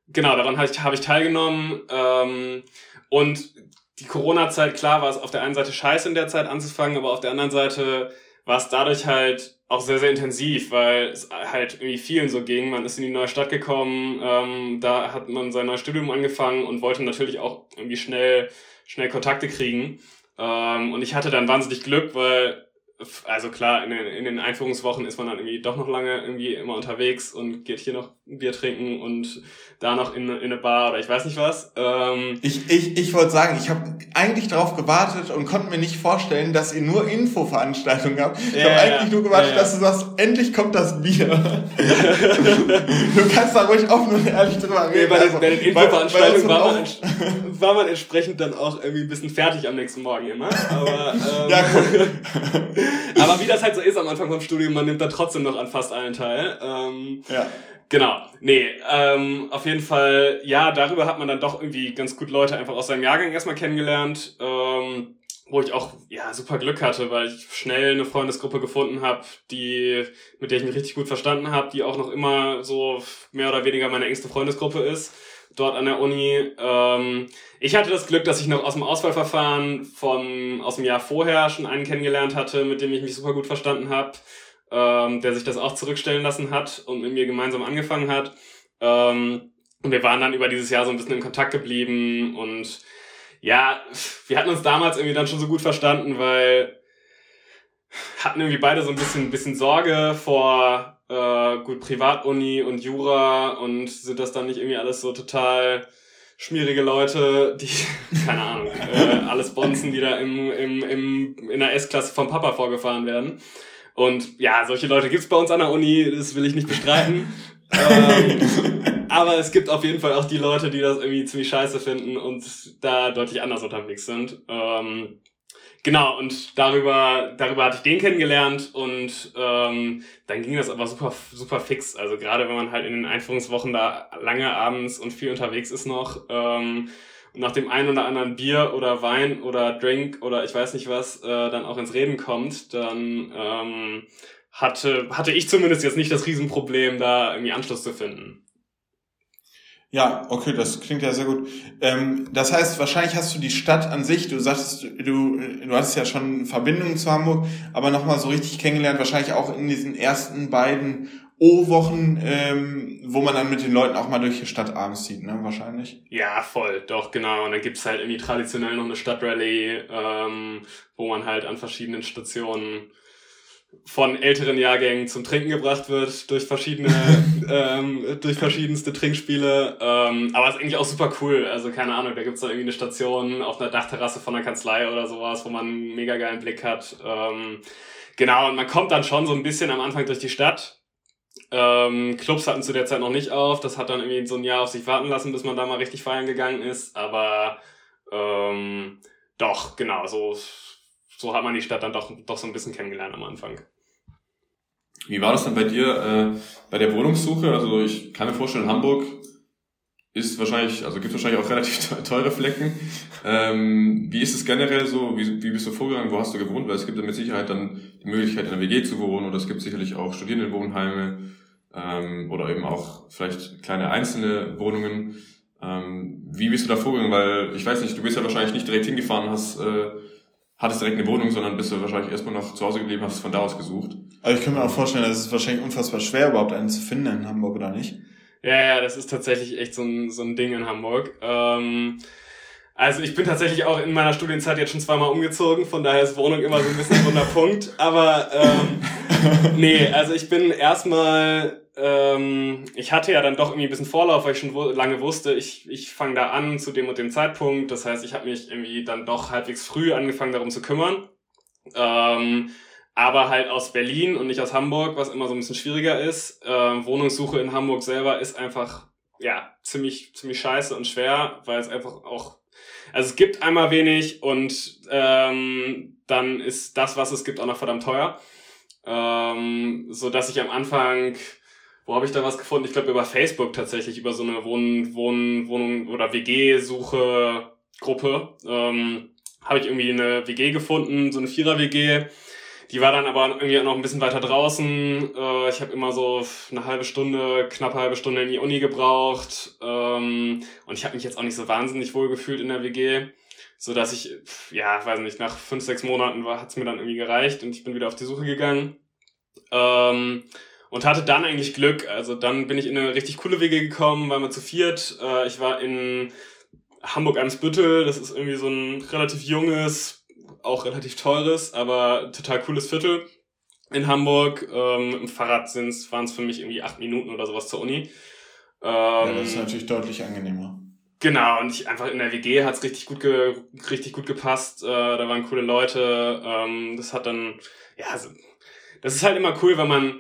genau, daran habe ich, hab ich teilgenommen. Ähm, und die Corona-Zeit, klar, war es auf der einen Seite scheiße in der Zeit anzufangen, aber auf der anderen Seite war es dadurch halt auch sehr, sehr intensiv, weil es halt irgendwie vielen so ging. Man ist in die neue Stadt gekommen, ähm, da hat man sein neues Studium angefangen und wollte natürlich auch irgendwie schnell, schnell Kontakte kriegen. Ähm, und ich hatte dann wahnsinnig Glück, weil also klar, in den, in den Einführungswochen ist man dann irgendwie doch noch lange irgendwie immer unterwegs und geht hier noch ein Bier trinken und da noch in, in eine Bar oder ich weiß nicht was. Ähm ich ich, ich wollte sagen, ich habe eigentlich darauf gewartet und konnte mir nicht vorstellen, dass ihr nur Infoveranstaltungen habt. Ich ja, habe eigentlich nur gewartet, ja, ja. dass du sagst, endlich kommt das Bier. du kannst da ruhig offen und ehrlich drüber reden. Nee, bei, den, bei den Infoveranstaltungen war, man, war man entsprechend dann auch irgendwie ein bisschen fertig am nächsten Morgen immer. Aber, ähm, ja, Aber wie das halt so ist am Anfang vom Studium, man nimmt da trotzdem noch an fast allen teil. Ähm, ja. Genau. Nee, ähm, auf jeden Fall, ja, darüber hat man dann doch irgendwie ganz gut Leute einfach aus seinem Jahrgang erstmal kennengelernt. Ähm, wo ich auch ja super Glück hatte, weil ich schnell eine Freundesgruppe gefunden habe, die mit der ich mich richtig gut verstanden habe, die auch noch immer so mehr oder weniger meine engste Freundesgruppe ist dort an der Uni. Ähm, ich hatte das Glück, dass ich noch aus dem Auswahlverfahren von aus dem Jahr vorher schon einen kennengelernt hatte, mit dem ich mich super gut verstanden habe, ähm, der sich das auch zurückstellen lassen hat und mit mir gemeinsam angefangen hat. Ähm, und wir waren dann über dieses Jahr so ein bisschen in Kontakt geblieben und ja, wir hatten uns damals irgendwie dann schon so gut verstanden, weil hatten irgendwie beide so ein bisschen, bisschen Sorge vor äh, gut Privatuni und Jura und sind das dann nicht irgendwie alles so total schmierige Leute, die, keine Ahnung, äh, alles bonzen, die da im, im, im, in der S-Klasse vom Papa vorgefahren werden. Und ja, solche Leute gibt's bei uns an der Uni, das will ich nicht bestreiten. ähm, aber es gibt auf jeden Fall auch die Leute, die das irgendwie ziemlich scheiße finden und da deutlich anders unterwegs sind. Ähm, Genau, und darüber, darüber hatte ich den kennengelernt und ähm, dann ging das aber super, super fix. Also gerade wenn man halt in den Einführungswochen da lange abends und viel unterwegs ist noch ähm, und nach dem einen oder anderen Bier oder Wein oder Drink oder ich weiß nicht was äh, dann auch ins Reden kommt, dann ähm, hatte, hatte ich zumindest jetzt nicht das Riesenproblem, da irgendwie Anschluss zu finden. Ja, okay, das klingt ja sehr gut. Ähm, das heißt, wahrscheinlich hast du die Stadt an sich, du sagtest, du, du hattest ja schon Verbindungen zu Hamburg, aber nochmal so richtig kennengelernt, wahrscheinlich auch in diesen ersten beiden O-Wochen, ähm, wo man dann mit den Leuten auch mal durch die Stadt abends zieht, ne, wahrscheinlich? Ja, voll, doch, genau. Und dann gibt's halt irgendwie traditionell noch eine Stadtrallye, ähm, wo man halt an verschiedenen Stationen von älteren Jahrgängen zum Trinken gebracht wird durch verschiedene, ähm, durch verschiedenste Trinkspiele. Ähm, aber ist eigentlich auch super cool. Also keine Ahnung, da gibt's da irgendwie eine Station auf einer Dachterrasse von einer Kanzlei oder sowas, wo man einen mega geilen Blick hat. Ähm, genau, und man kommt dann schon so ein bisschen am Anfang durch die Stadt. Ähm, Clubs hatten zu der Zeit noch nicht auf. Das hat dann irgendwie so ein Jahr auf sich warten lassen, bis man da mal richtig feiern gegangen ist. Aber ähm, doch, genau, so, so hat man die Stadt dann doch, doch so ein bisschen kennengelernt am Anfang. Wie war das dann bei dir äh, bei der Wohnungssuche? Also ich kann mir vorstellen, Hamburg ist wahrscheinlich, also gibt wahrscheinlich auch relativ teure Flecken. Ähm, wie ist es generell so? Wie, wie bist du vorgegangen? Wo hast du gewohnt? Weil es gibt ja mit Sicherheit dann die Möglichkeit, in der WG zu wohnen oder es gibt sicherlich auch Studierendenwohnheime ähm, oder eben auch vielleicht kleine einzelne Wohnungen. Ähm, wie bist du da vorgegangen? Weil ich weiß nicht, du bist ja wahrscheinlich nicht direkt hingefahren, hast äh, hattest direkt eine Wohnung, sondern bist du wahrscheinlich erstmal noch zu Hause geblieben, hast es von da aus gesucht. Also ich kann mir auch vorstellen, dass es wahrscheinlich unfassbar schwer, überhaupt einen zu finden in Hamburg, oder nicht? Ja, ja, das ist tatsächlich echt so ein, so ein Ding in Hamburg. Ähm, also ich bin tatsächlich auch in meiner Studienzeit jetzt schon zweimal umgezogen, von daher ist Wohnung immer so ein bisschen ein Wunderpunkt. Aber ähm, nee, also ich bin erstmal ähm, ich hatte ja dann doch irgendwie ein bisschen Vorlauf, weil ich schon lange wusste, ich, ich fange da an zu dem und dem Zeitpunkt. Das heißt, ich habe mich irgendwie dann doch halbwegs früh angefangen, darum zu kümmern. Ähm, aber halt aus Berlin und nicht aus Hamburg, was immer so ein bisschen schwieriger ist. Ähm, Wohnungssuche in Hamburg selber ist einfach ja ziemlich ziemlich scheiße und schwer, weil es einfach auch also es gibt einmal wenig und ähm, dann ist das, was es gibt, auch noch verdammt teuer. Ähm, so dass ich am Anfang wo habe ich da was gefunden? Ich glaube über Facebook tatsächlich, über so eine Wohn, Wohn, Wohnung oder WG-Suche-Gruppe. Ähm, habe ich irgendwie eine WG gefunden, so eine Vierer-WG. Die war dann aber irgendwie noch ein bisschen weiter draußen. Äh, ich habe immer so eine halbe Stunde, knapp halbe Stunde in die Uni gebraucht. Ähm, und ich habe mich jetzt auch nicht so wahnsinnig wohl gefühlt in der WG. So dass ich, ja, weiß nicht, nach fünf, sechs Monaten war, hat's mir dann irgendwie gereicht und ich bin wieder auf die Suche gegangen. Ähm, und hatte dann eigentlich Glück. Also dann bin ich in eine richtig coole Wege gekommen, waren wir zu viert. Äh, ich war in Hamburg-Eimsbüttel, das ist irgendwie so ein relativ junges, auch relativ teures, aber total cooles Viertel in Hamburg. Ähm, Im Fahrrad waren es für mich irgendwie acht Minuten oder sowas zur Uni. Ähm, ja, das ist natürlich deutlich angenehmer. Genau, und ich einfach in der WG hat's richtig gut ge richtig gut gepasst. Äh, da waren coole Leute. Ähm, das hat dann, ja, das ist halt immer cool, wenn man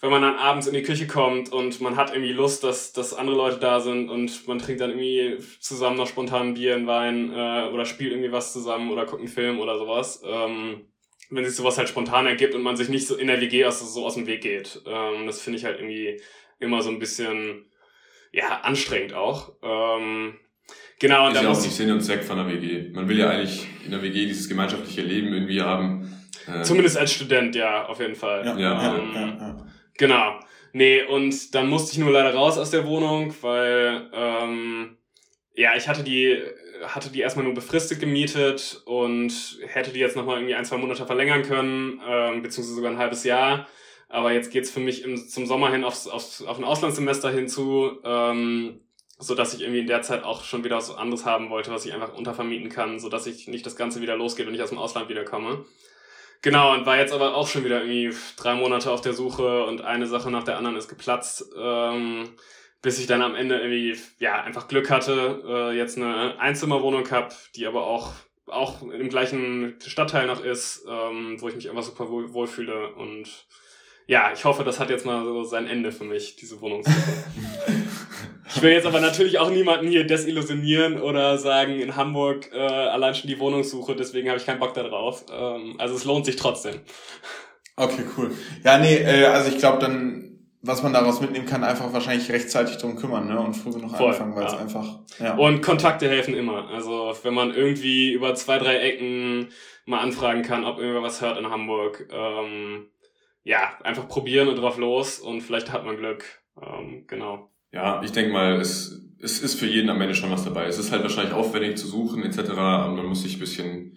wenn man dann abends in die Küche kommt und man hat irgendwie Lust, dass, dass andere Leute da sind und man trinkt dann irgendwie zusammen noch spontan Bier, einen Wein äh, oder spielt irgendwie was zusammen oder guckt einen Film oder sowas. Ähm, wenn sich sowas halt spontan ergibt und man sich nicht so in der WG aus, so aus dem Weg geht. Ähm, das finde ich halt irgendwie immer so ein bisschen ja, anstrengend auch. Ähm, genau, und ist ja auch nicht Sinn und Zweck von der WG. Man will ja eigentlich in der WG dieses gemeinschaftliche Leben irgendwie haben. Ähm, Zumindest als Student, ja, auf jeden Fall. Ja, ja, ähm, ja, ja. Genau. Nee, und dann musste ich nur leider raus aus der Wohnung, weil ähm, ja, ich hatte die hatte die erstmal nur befristet gemietet und hätte die jetzt nochmal irgendwie ein, zwei Monate verlängern können, ähm, beziehungsweise sogar ein halbes Jahr. Aber jetzt geht's für mich im, zum Sommer hin aufs, aufs, auf ein Auslandssemester hinzu, ähm, so dass ich irgendwie in der Zeit auch schon wieder was anderes haben wollte, was ich einfach untervermieten kann, so dass ich nicht das Ganze wieder losgeht und ich aus dem Ausland wiederkomme. Genau, und war jetzt aber auch schon wieder irgendwie drei Monate auf der Suche und eine Sache nach der anderen ist geplatzt, ähm, bis ich dann am Ende irgendwie, ja, einfach Glück hatte, äh, jetzt eine Einzimmerwohnung hab, die aber auch, auch im gleichen Stadtteil noch ist, ähm, wo ich mich einfach super wohl, wohlfühle und ja, ich hoffe, das hat jetzt mal so sein Ende für mich, diese Wohnungssuche. ich will jetzt aber natürlich auch niemanden hier desillusionieren oder sagen, in Hamburg äh, allein schon die Wohnungssuche, deswegen habe ich keinen Bock darauf. Ähm, also es lohnt sich trotzdem. Okay, cool. Ja, nee, äh, also ich glaube dann, was man daraus mitnehmen kann, einfach wahrscheinlich rechtzeitig drum kümmern, ne? Und früh genug Voll, anfangen, weil es einfach. Ja. Und Kontakte helfen immer. Also wenn man irgendwie über zwei, drei Ecken mal anfragen kann, ob irgendwer was hört in Hamburg. Ähm, ja, einfach probieren und drauf los und vielleicht hat man Glück. Ähm, genau. Ja, ich denke mal, es, es ist für jeden am Ende schon was dabei. Es ist halt wahrscheinlich aufwendig zu suchen etc. Und man muss sich ein bisschen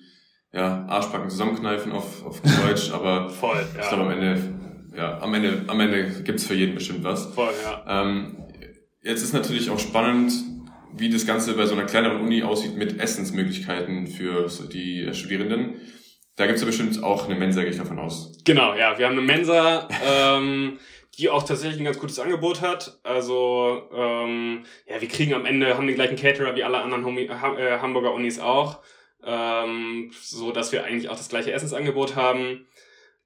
ja, Arschbacken zusammenkneifen auf, auf Deutsch, aber Voll, ja. ich glaube am Ende, ja, am Ende, am Ende gibt's für jeden bestimmt was. Voll, ja. Ähm, jetzt ist natürlich auch spannend, wie das Ganze bei so einer kleineren Uni aussieht mit Essensmöglichkeiten für die Studierenden. Da gibt's ja bestimmt auch eine Mensa, gehe ich davon aus. Genau, ja. Wir haben eine Mensa, ähm, die auch tatsächlich ein ganz gutes Angebot hat. Also, ähm, ja, wir kriegen am Ende, haben den gleichen Caterer wie alle anderen Humi, ha, äh, Hamburger Unis auch. Ähm, so dass wir eigentlich auch das gleiche Essensangebot haben.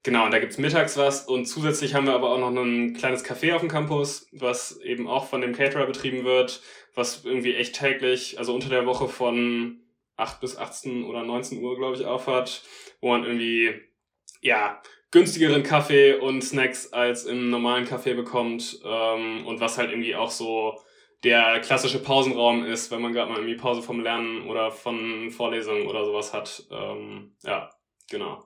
Genau, und da gibt's mittags was und zusätzlich haben wir aber auch noch ein kleines Café auf dem Campus, was eben auch von dem Caterer betrieben wird, was irgendwie echt täglich, also unter der Woche von 8 bis 18 oder 19 Uhr, glaube ich, aufhat, wo man irgendwie, ja, günstigeren Kaffee und Snacks als im normalen Café bekommt ähm, und was halt irgendwie auch so der klassische Pausenraum ist, wenn man gerade mal irgendwie Pause vom Lernen oder von Vorlesungen oder sowas hat. Ähm, ja, genau.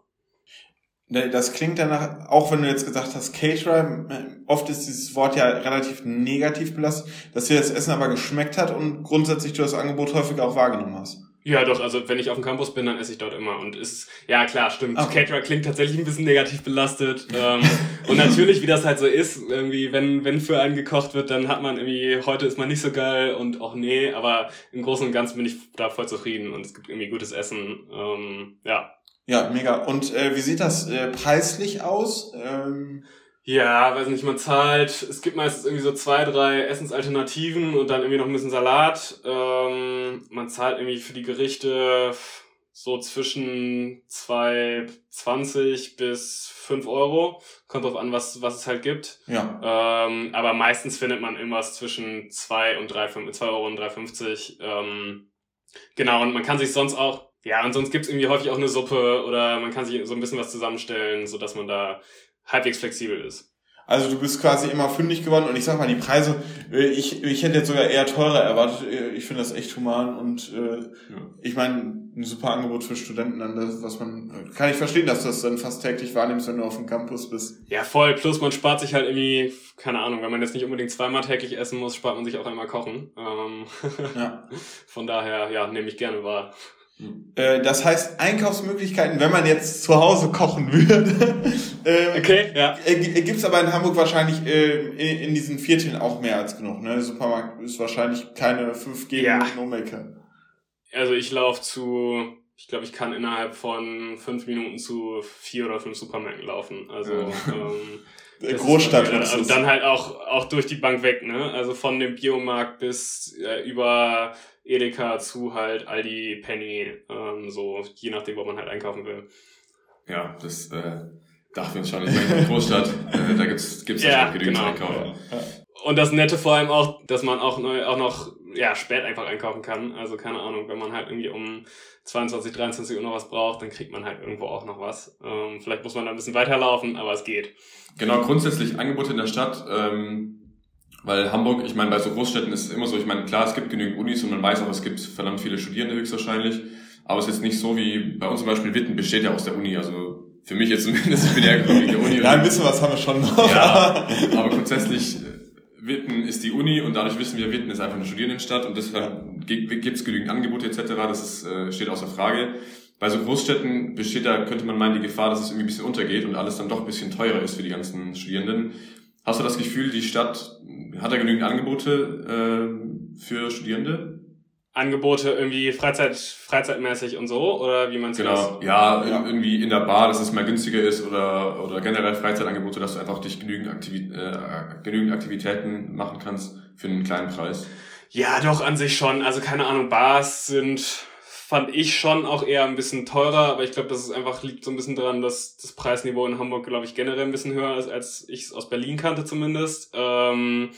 Ne, das klingt danach, auch wenn du jetzt gesagt hast, Caterer, oft ist dieses Wort ja relativ negativ belastet, dass dir das Essen aber geschmeckt hat und grundsätzlich du das Angebot häufiger auch wahrgenommen hast. Ja, doch, also wenn ich auf dem Campus bin, dann esse ich dort immer. Und ist, ja klar, stimmt. Okay. Caterer klingt tatsächlich ein bisschen negativ belastet. ähm, und natürlich, wie das halt so ist, irgendwie, wenn, wenn für einen gekocht wird, dann hat man irgendwie, heute ist man nicht so geil und auch nee, aber im Großen und Ganzen bin ich da voll zufrieden und es gibt irgendwie gutes Essen. Ähm, ja. Ja, mega. Und äh, wie sieht das äh, preislich aus? Ähm ja, weiß nicht, man zahlt, es gibt meistens irgendwie so zwei, drei Essensalternativen und dann irgendwie noch ein bisschen Salat. Ähm, man zahlt irgendwie für die Gerichte so zwischen 2,20 bis 5 Euro. Kommt drauf an, was, was es halt gibt. Ja. Ähm, aber meistens findet man irgendwas zwischen 2 und 3, 2 Euro und 3,50. Ähm, genau, und man kann sich sonst auch, ja, und sonst gibt's irgendwie häufig auch eine Suppe oder man kann sich so ein bisschen was zusammenstellen, so dass man da halbwegs flexibel ist. Also du bist quasi immer fündig geworden und ich sag mal, die Preise, äh, ich, ich hätte jetzt sogar eher teurer erwartet. Äh, ich finde das echt human und äh, ja. ich meine, ein super Angebot für Studenten, dann das, was man, kann ich verstehen, dass du das dann fast täglich wahrnimmst, wenn du auf dem Campus bist. Ja, voll. Plus man spart sich halt irgendwie, keine Ahnung, wenn man jetzt nicht unbedingt zweimal täglich essen muss, spart man sich auch einmal kochen. Ähm, ja. Von daher, ja, nehme ich gerne wahr. Äh, das heißt, Einkaufsmöglichkeiten, wenn man jetzt zu Hause kochen würde, ähm, okay, ja. Äh, Gibt es aber in Hamburg wahrscheinlich äh, in, diesen Vierteln auch mehr als genug. Ne? Der Supermarkt ist wahrscheinlich keine 5G ja. no maker. Also ich laufe zu, ich glaube, ich kann innerhalb von fünf Minuten zu vier oder fünf Supermärkten laufen. Also ähm, Großstadt. Ist, und dann halt auch auch durch die Bank weg, ne? Also von dem Biomarkt bis äh, über Edeka zu halt Aldi, Penny, ähm, so je nachdem, wo man halt einkaufen will. Ja, das äh, dachten wir uns schon. Ich meine, in der Großstadt, äh, da gibt's gibt's ja, genügend genau. einkaufen. Ja. Und das Nette vor allem auch, dass man auch, neu, auch noch ja, spät einfach einkaufen kann. Also keine Ahnung, wenn man halt irgendwie um 22, 23 Uhr noch was braucht, dann kriegt man halt irgendwo auch noch was. Ähm, vielleicht muss man da ein bisschen weiterlaufen, aber es geht. Genau, grundsätzlich Angebote in der Stadt. Ähm weil Hamburg, ich meine, bei so Großstädten ist es immer so, ich meine, klar, es gibt genügend Unis und man weiß auch, es gibt verdammt viele Studierende höchstwahrscheinlich. Aber es ist jetzt nicht so wie bei uns zum Beispiel Witten besteht ja aus der Uni. Also für mich jetzt zumindest, ich bin ja gekommen der Uni. ja, ein bisschen was haben wir schon noch. Ja, aber grundsätzlich, äh, Witten ist die Uni und dadurch wissen wir, Witten ist einfach eine Studierendenstadt und deshalb gibt es genügend Angebote etc. Das ist, äh, steht außer Frage. Bei so Großstädten besteht da, könnte man meinen, die Gefahr, dass es irgendwie ein bisschen untergeht und alles dann doch ein bisschen teurer ist für die ganzen Studierenden. Hast du das Gefühl, die Stadt hat da genügend Angebote äh, für Studierende? Angebote irgendwie Freizeit, freizeitmäßig und so oder wie man es Genau, ja, ja, irgendwie in der Bar, dass es mal günstiger ist oder oder generell Freizeitangebote, dass du einfach dich genügend, Aktivi äh, genügend Aktivitäten machen kannst für einen kleinen Preis. Ja, doch an sich schon. Also keine Ahnung, Bars sind fand ich schon auch eher ein bisschen teurer, aber ich glaube, das ist einfach liegt so ein bisschen daran, dass das Preisniveau in Hamburg, glaube ich, generell ein bisschen höher ist, als ich es aus Berlin kannte zumindest. Ähm,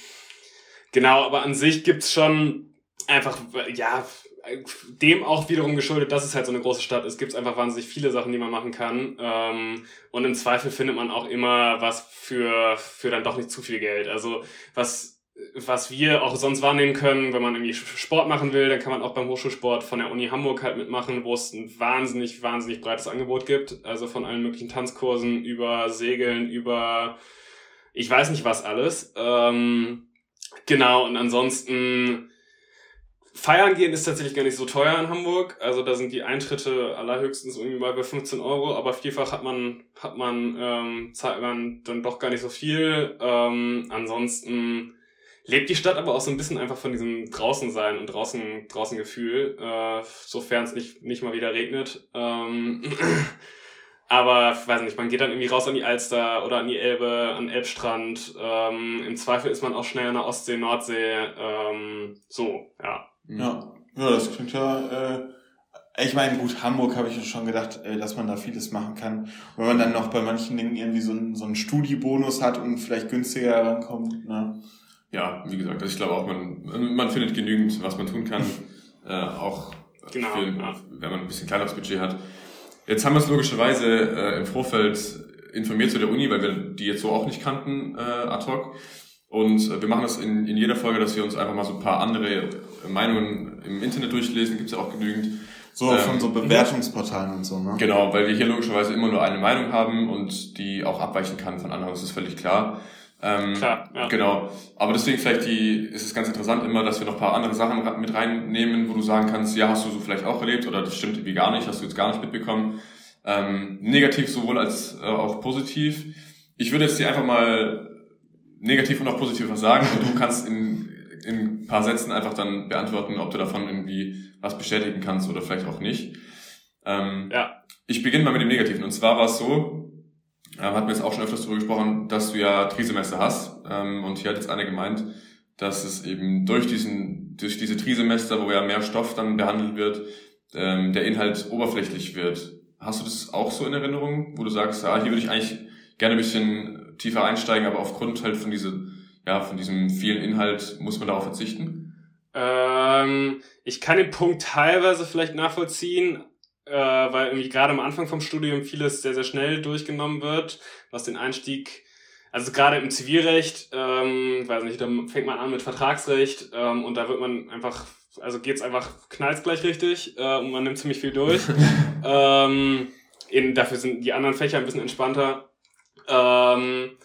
genau, aber an sich gibt's schon einfach, ja, dem auch wiederum geschuldet, dass es halt so eine große Stadt ist, gibt's einfach wahnsinnig viele Sachen, die man machen kann. Ähm, und im Zweifel findet man auch immer was für, für dann doch nicht zu viel Geld. Also was was wir auch sonst wahrnehmen können, wenn man irgendwie Sport machen will, dann kann man auch beim Hochschulsport von der Uni Hamburg halt mitmachen, wo es ein wahnsinnig, wahnsinnig breites Angebot gibt. Also von allen möglichen Tanzkursen über Segeln, über ich weiß nicht was alles. Ähm, genau, und ansonsten Feiern gehen ist tatsächlich gar nicht so teuer in Hamburg. Also da sind die Eintritte allerhöchstens irgendwie mal bei 15 Euro, aber vielfach hat man, hat man, ähm, zahlt man dann doch gar nicht so viel. Ähm, ansonsten lebt die Stadt aber auch so ein bisschen einfach von diesem draußen sein und draußen draußen Gefühl, äh, sofern es nicht nicht mal wieder regnet. Ähm, Aber, weiß nicht, man geht dann irgendwie raus an die Alster oder an die Elbe, an Elbstrand. Ähm, Im Zweifel ist man auch schnell an der Ostsee, Nordsee. Ähm, so, ja. Ja, ja das klingt ja... Äh ich meine, gut, Hamburg habe ich schon gedacht, äh, dass man da vieles machen kann. Wenn man dann noch bei manchen Dingen irgendwie so einen, so einen Studiebonus hat und vielleicht günstiger herankommt. Ne? Ja, wie gesagt, also ich glaube auch, man, man findet genügend, was man tun kann. äh, auch genau, für, ja. wenn man ein bisschen kleineres Budget hat. Jetzt haben wir uns logischerweise äh, im Vorfeld informiert zu der Uni, weil wir die jetzt so auch nicht kannten, äh, ad hoc. Und äh, wir machen das in, in jeder Folge, dass wir uns einfach mal so ein paar andere Meinungen im Internet durchlesen, gibt es ja auch genügend. So ähm, von so Bewertungsportalen und so, ne? Genau, weil wir hier logischerweise immer nur eine Meinung haben und die auch abweichen kann von anderen, das ist völlig klar. Ähm, Klar, ja. Genau. Aber deswegen vielleicht die, ist es ganz interessant immer, dass wir noch ein paar andere Sachen mit reinnehmen, wo du sagen kannst, ja, hast du so vielleicht auch erlebt oder das stimmt irgendwie gar nicht, hast du jetzt gar nicht mitbekommen. Ähm, negativ sowohl als äh, auch positiv. Ich würde jetzt dir einfach mal negativ und auch positiv was sagen und du kannst in, in ein paar Sätzen einfach dann beantworten, ob du davon irgendwie was bestätigen kannst oder vielleicht auch nicht. Ähm, ja. Ich beginne mal mit dem Negativen. Und zwar war es so, ähm, hatten wir jetzt auch schon öfters darüber gesprochen, dass du ja Trisemester hast. Ähm, und hier hat jetzt einer gemeint, dass es eben durch diesen, durch diese Trisemester, wo ja mehr Stoff dann behandelt wird, ähm, der Inhalt oberflächlich wird. Hast du das auch so in Erinnerung, wo du sagst, ah, hier würde ich eigentlich gerne ein bisschen tiefer einsteigen, aber aufgrund halt von diese, ja, von diesem vielen Inhalt muss man darauf verzichten? Ähm, ich kann den Punkt teilweise vielleicht nachvollziehen, äh, weil irgendwie gerade am Anfang vom Studium vieles sehr, sehr schnell durchgenommen wird, was den Einstieg, also gerade im Zivilrecht, ähm, weiß nicht, da fängt man an mit Vertragsrecht ähm, und da wird man einfach, also geht's einfach knallt gleich richtig äh, und man nimmt ziemlich viel durch. ähm, in, dafür sind die anderen Fächer ein bisschen entspannter. Ähm,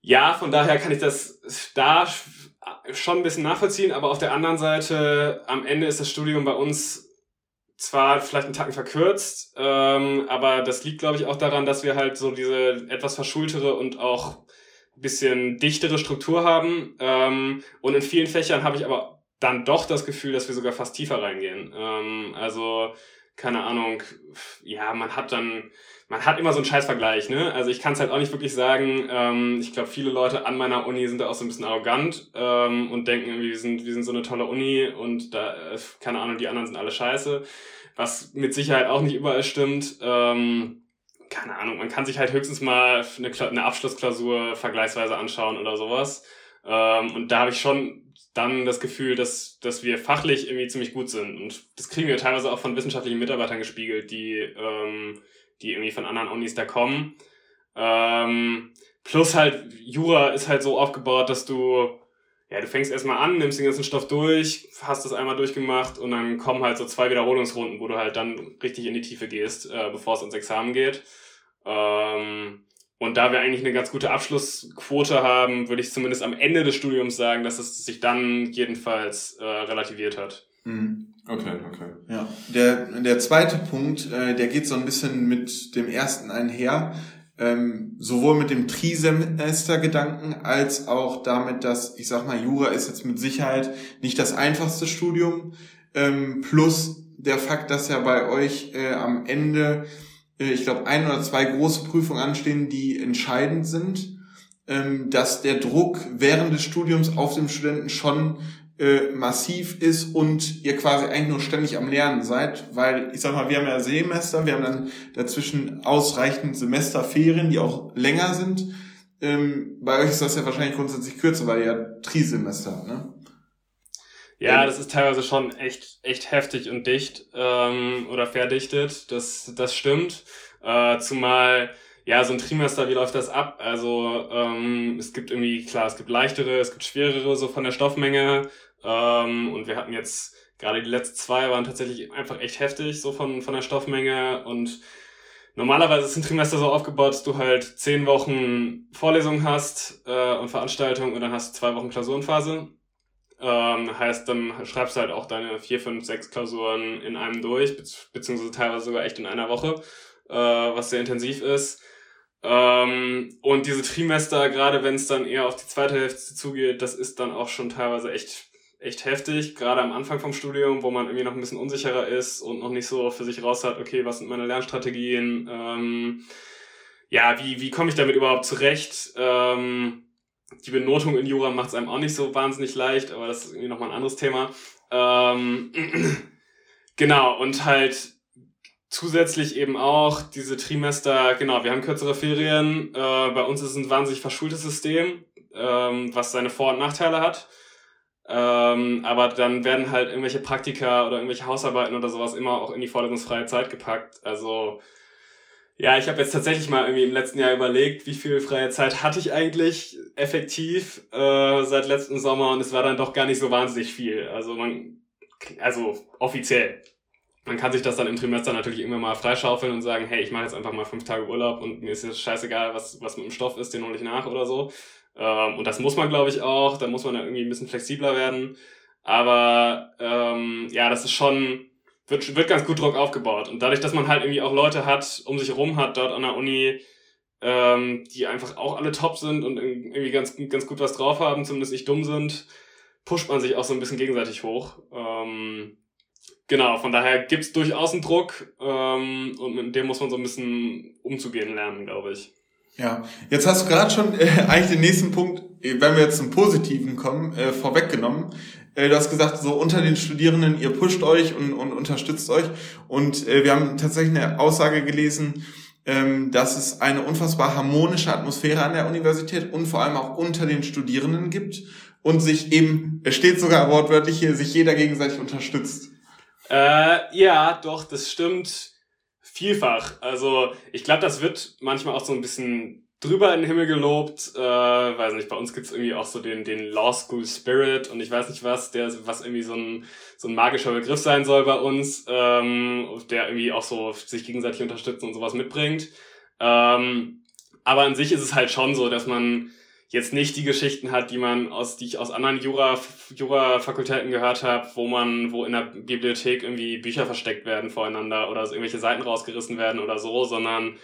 ja, von daher kann ich das da schon ein bisschen nachvollziehen, aber auf der anderen Seite, am Ende ist das Studium bei uns zwar vielleicht einen Tacken verkürzt, ähm, aber das liegt, glaube ich, auch daran, dass wir halt so diese etwas verschultere und auch bisschen dichtere Struktur haben. Ähm, und in vielen Fächern habe ich aber dann doch das Gefühl, dass wir sogar fast tiefer reingehen. Ähm, also, keine Ahnung, ja, man hat dann, man hat immer so einen Scheißvergleich, ne? Also ich kann es halt auch nicht wirklich sagen. Ähm, ich glaube, viele Leute an meiner Uni sind da auch so ein bisschen arrogant ähm, und denken, wir sind, wir sind so eine tolle Uni und da, äh, keine Ahnung, die anderen sind alle scheiße was mit Sicherheit auch nicht überall stimmt. Ähm, keine Ahnung, man kann sich halt höchstens mal eine, eine Abschlussklausur vergleichsweise anschauen oder sowas. Ähm, und da habe ich schon dann das Gefühl, dass, dass wir fachlich irgendwie ziemlich gut sind. Und das kriegen wir teilweise auch von wissenschaftlichen Mitarbeitern gespiegelt, die, ähm, die irgendwie von anderen Unis da kommen. Ähm, plus halt, Jura ist halt so aufgebaut, dass du ja, du fängst erstmal an, nimmst den ganzen Stoff durch, hast das einmal durchgemacht und dann kommen halt so zwei Wiederholungsrunden, wo du halt dann richtig in die Tiefe gehst, äh, bevor es ins Examen geht. Ähm, und da wir eigentlich eine ganz gute Abschlussquote haben, würde ich zumindest am Ende des Studiums sagen, dass es sich dann jedenfalls äh, relativiert hat. Mhm. Okay, okay. Ja, der, der zweite Punkt, äh, der geht so ein bisschen mit dem ersten einher ähm, sowohl mit dem Trisemester-Gedanken als auch damit, dass, ich sag mal, Jura ist jetzt mit Sicherheit nicht das einfachste Studium, ähm, plus der Fakt, dass ja bei euch äh, am Ende, äh, ich glaube, ein oder zwei große Prüfungen anstehen, die entscheidend sind, ähm, dass der Druck während des Studiums auf dem Studenten schon äh, massiv ist und ihr quasi eigentlich nur ständig am Lernen seid, weil ich sag mal, wir haben ja Semester, wir haben dann dazwischen ausreichend Semesterferien, die auch länger sind. Ähm, bei euch ist das ja wahrscheinlich grundsätzlich kürzer, weil ihr ja Trisemester habt, ne? Ja, das ist teilweise schon echt, echt heftig und dicht ähm, oder verdichtet. Das, das stimmt. Äh, zumal ja, so ein Trimester, wie läuft das ab? Also ähm, es gibt irgendwie, klar, es gibt leichtere, es gibt schwerere, so von der Stoffmenge. Ähm, und wir hatten jetzt, gerade die letzten zwei waren tatsächlich einfach echt heftig, so von, von der Stoffmenge. Und normalerweise ist ein Trimester so aufgebaut, dass du halt zehn Wochen Vorlesungen hast äh, und Veranstaltungen und dann hast du zwei Wochen Klausurenphase. Ähm, heißt, dann schreibst du halt auch deine vier, fünf, sechs Klausuren in einem durch, beziehungsweise teilweise sogar echt in einer Woche, äh, was sehr intensiv ist. Ähm, und diese Trimester, gerade wenn es dann eher auf die zweite Hälfte zugeht, das ist dann auch schon teilweise echt echt heftig, gerade am Anfang vom Studium, wo man irgendwie noch ein bisschen unsicherer ist und noch nicht so für sich raus hat, okay, was sind meine Lernstrategien, ähm, ja, wie, wie komme ich damit überhaupt zurecht? Ähm, die Benotung in Jura macht es einem auch nicht so wahnsinnig leicht, aber das ist irgendwie nochmal ein anderes Thema. Ähm, genau, und halt zusätzlich eben auch diese Trimester, genau, wir haben kürzere Ferien, äh, bei uns ist es ein wahnsinnig verschultes System, ähm, was seine Vor- und Nachteile hat. Ähm, aber dann werden halt irgendwelche Praktika oder irgendwelche Hausarbeiten oder sowas immer auch in die vorlesungsfreie Zeit gepackt. Also ja, ich habe jetzt tatsächlich mal irgendwie im letzten Jahr überlegt, wie viel freie Zeit hatte ich eigentlich effektiv äh, seit letzten Sommer und es war dann doch gar nicht so wahnsinnig viel. Also man, also offiziell. Man kann sich das dann im Trimester natürlich irgendwann mal freischaufeln und sagen, hey, ich mache jetzt einfach mal fünf Tage Urlaub und mir ist jetzt scheißegal, was, was mit dem Stoff ist, den hole ich nach oder so. Ähm, und das muss man, glaube ich, auch. Da muss man dann irgendwie ein bisschen flexibler werden. Aber ähm, ja, das ist schon, wird, wird ganz gut Druck aufgebaut. Und dadurch, dass man halt irgendwie auch Leute hat, um sich herum hat dort an der Uni, ähm, die einfach auch alle top sind und irgendwie ganz, ganz gut was drauf haben, zumindest nicht dumm sind, pusht man sich auch so ein bisschen gegenseitig hoch. Ähm, genau, von daher gibt's durchaus einen Druck ähm, und mit dem muss man so ein bisschen umzugehen lernen, glaube ich. Ja, jetzt hast du gerade schon äh, eigentlich den nächsten Punkt, äh, wenn wir jetzt zum Positiven kommen, äh, vorweggenommen. Äh, du hast gesagt, so unter den Studierenden, ihr pusht euch und, und unterstützt euch. Und äh, wir haben tatsächlich eine Aussage gelesen, ähm, dass es eine unfassbar harmonische Atmosphäre an der Universität und vor allem auch unter den Studierenden gibt und sich eben, es steht sogar wortwörtlich hier, sich jeder gegenseitig unterstützt. Äh, ja, doch, das stimmt vielfach. Also ich glaube, das wird manchmal auch so ein bisschen drüber in den Himmel gelobt. Äh, weiß nicht, bei uns gibt's irgendwie auch so den, den Law School Spirit und ich weiß nicht was, der was irgendwie so ein, so ein magischer Begriff sein soll bei uns, ähm, der irgendwie auch so sich gegenseitig unterstützen und sowas mitbringt. Ähm, aber an sich ist es halt schon so, dass man jetzt nicht die Geschichten hat, die man aus, die ich aus anderen Jura, Jura-Fakultäten gehört habe, wo man, wo in der Bibliothek irgendwie Bücher versteckt werden voreinander oder so irgendwelche Seiten rausgerissen werden oder so, sondern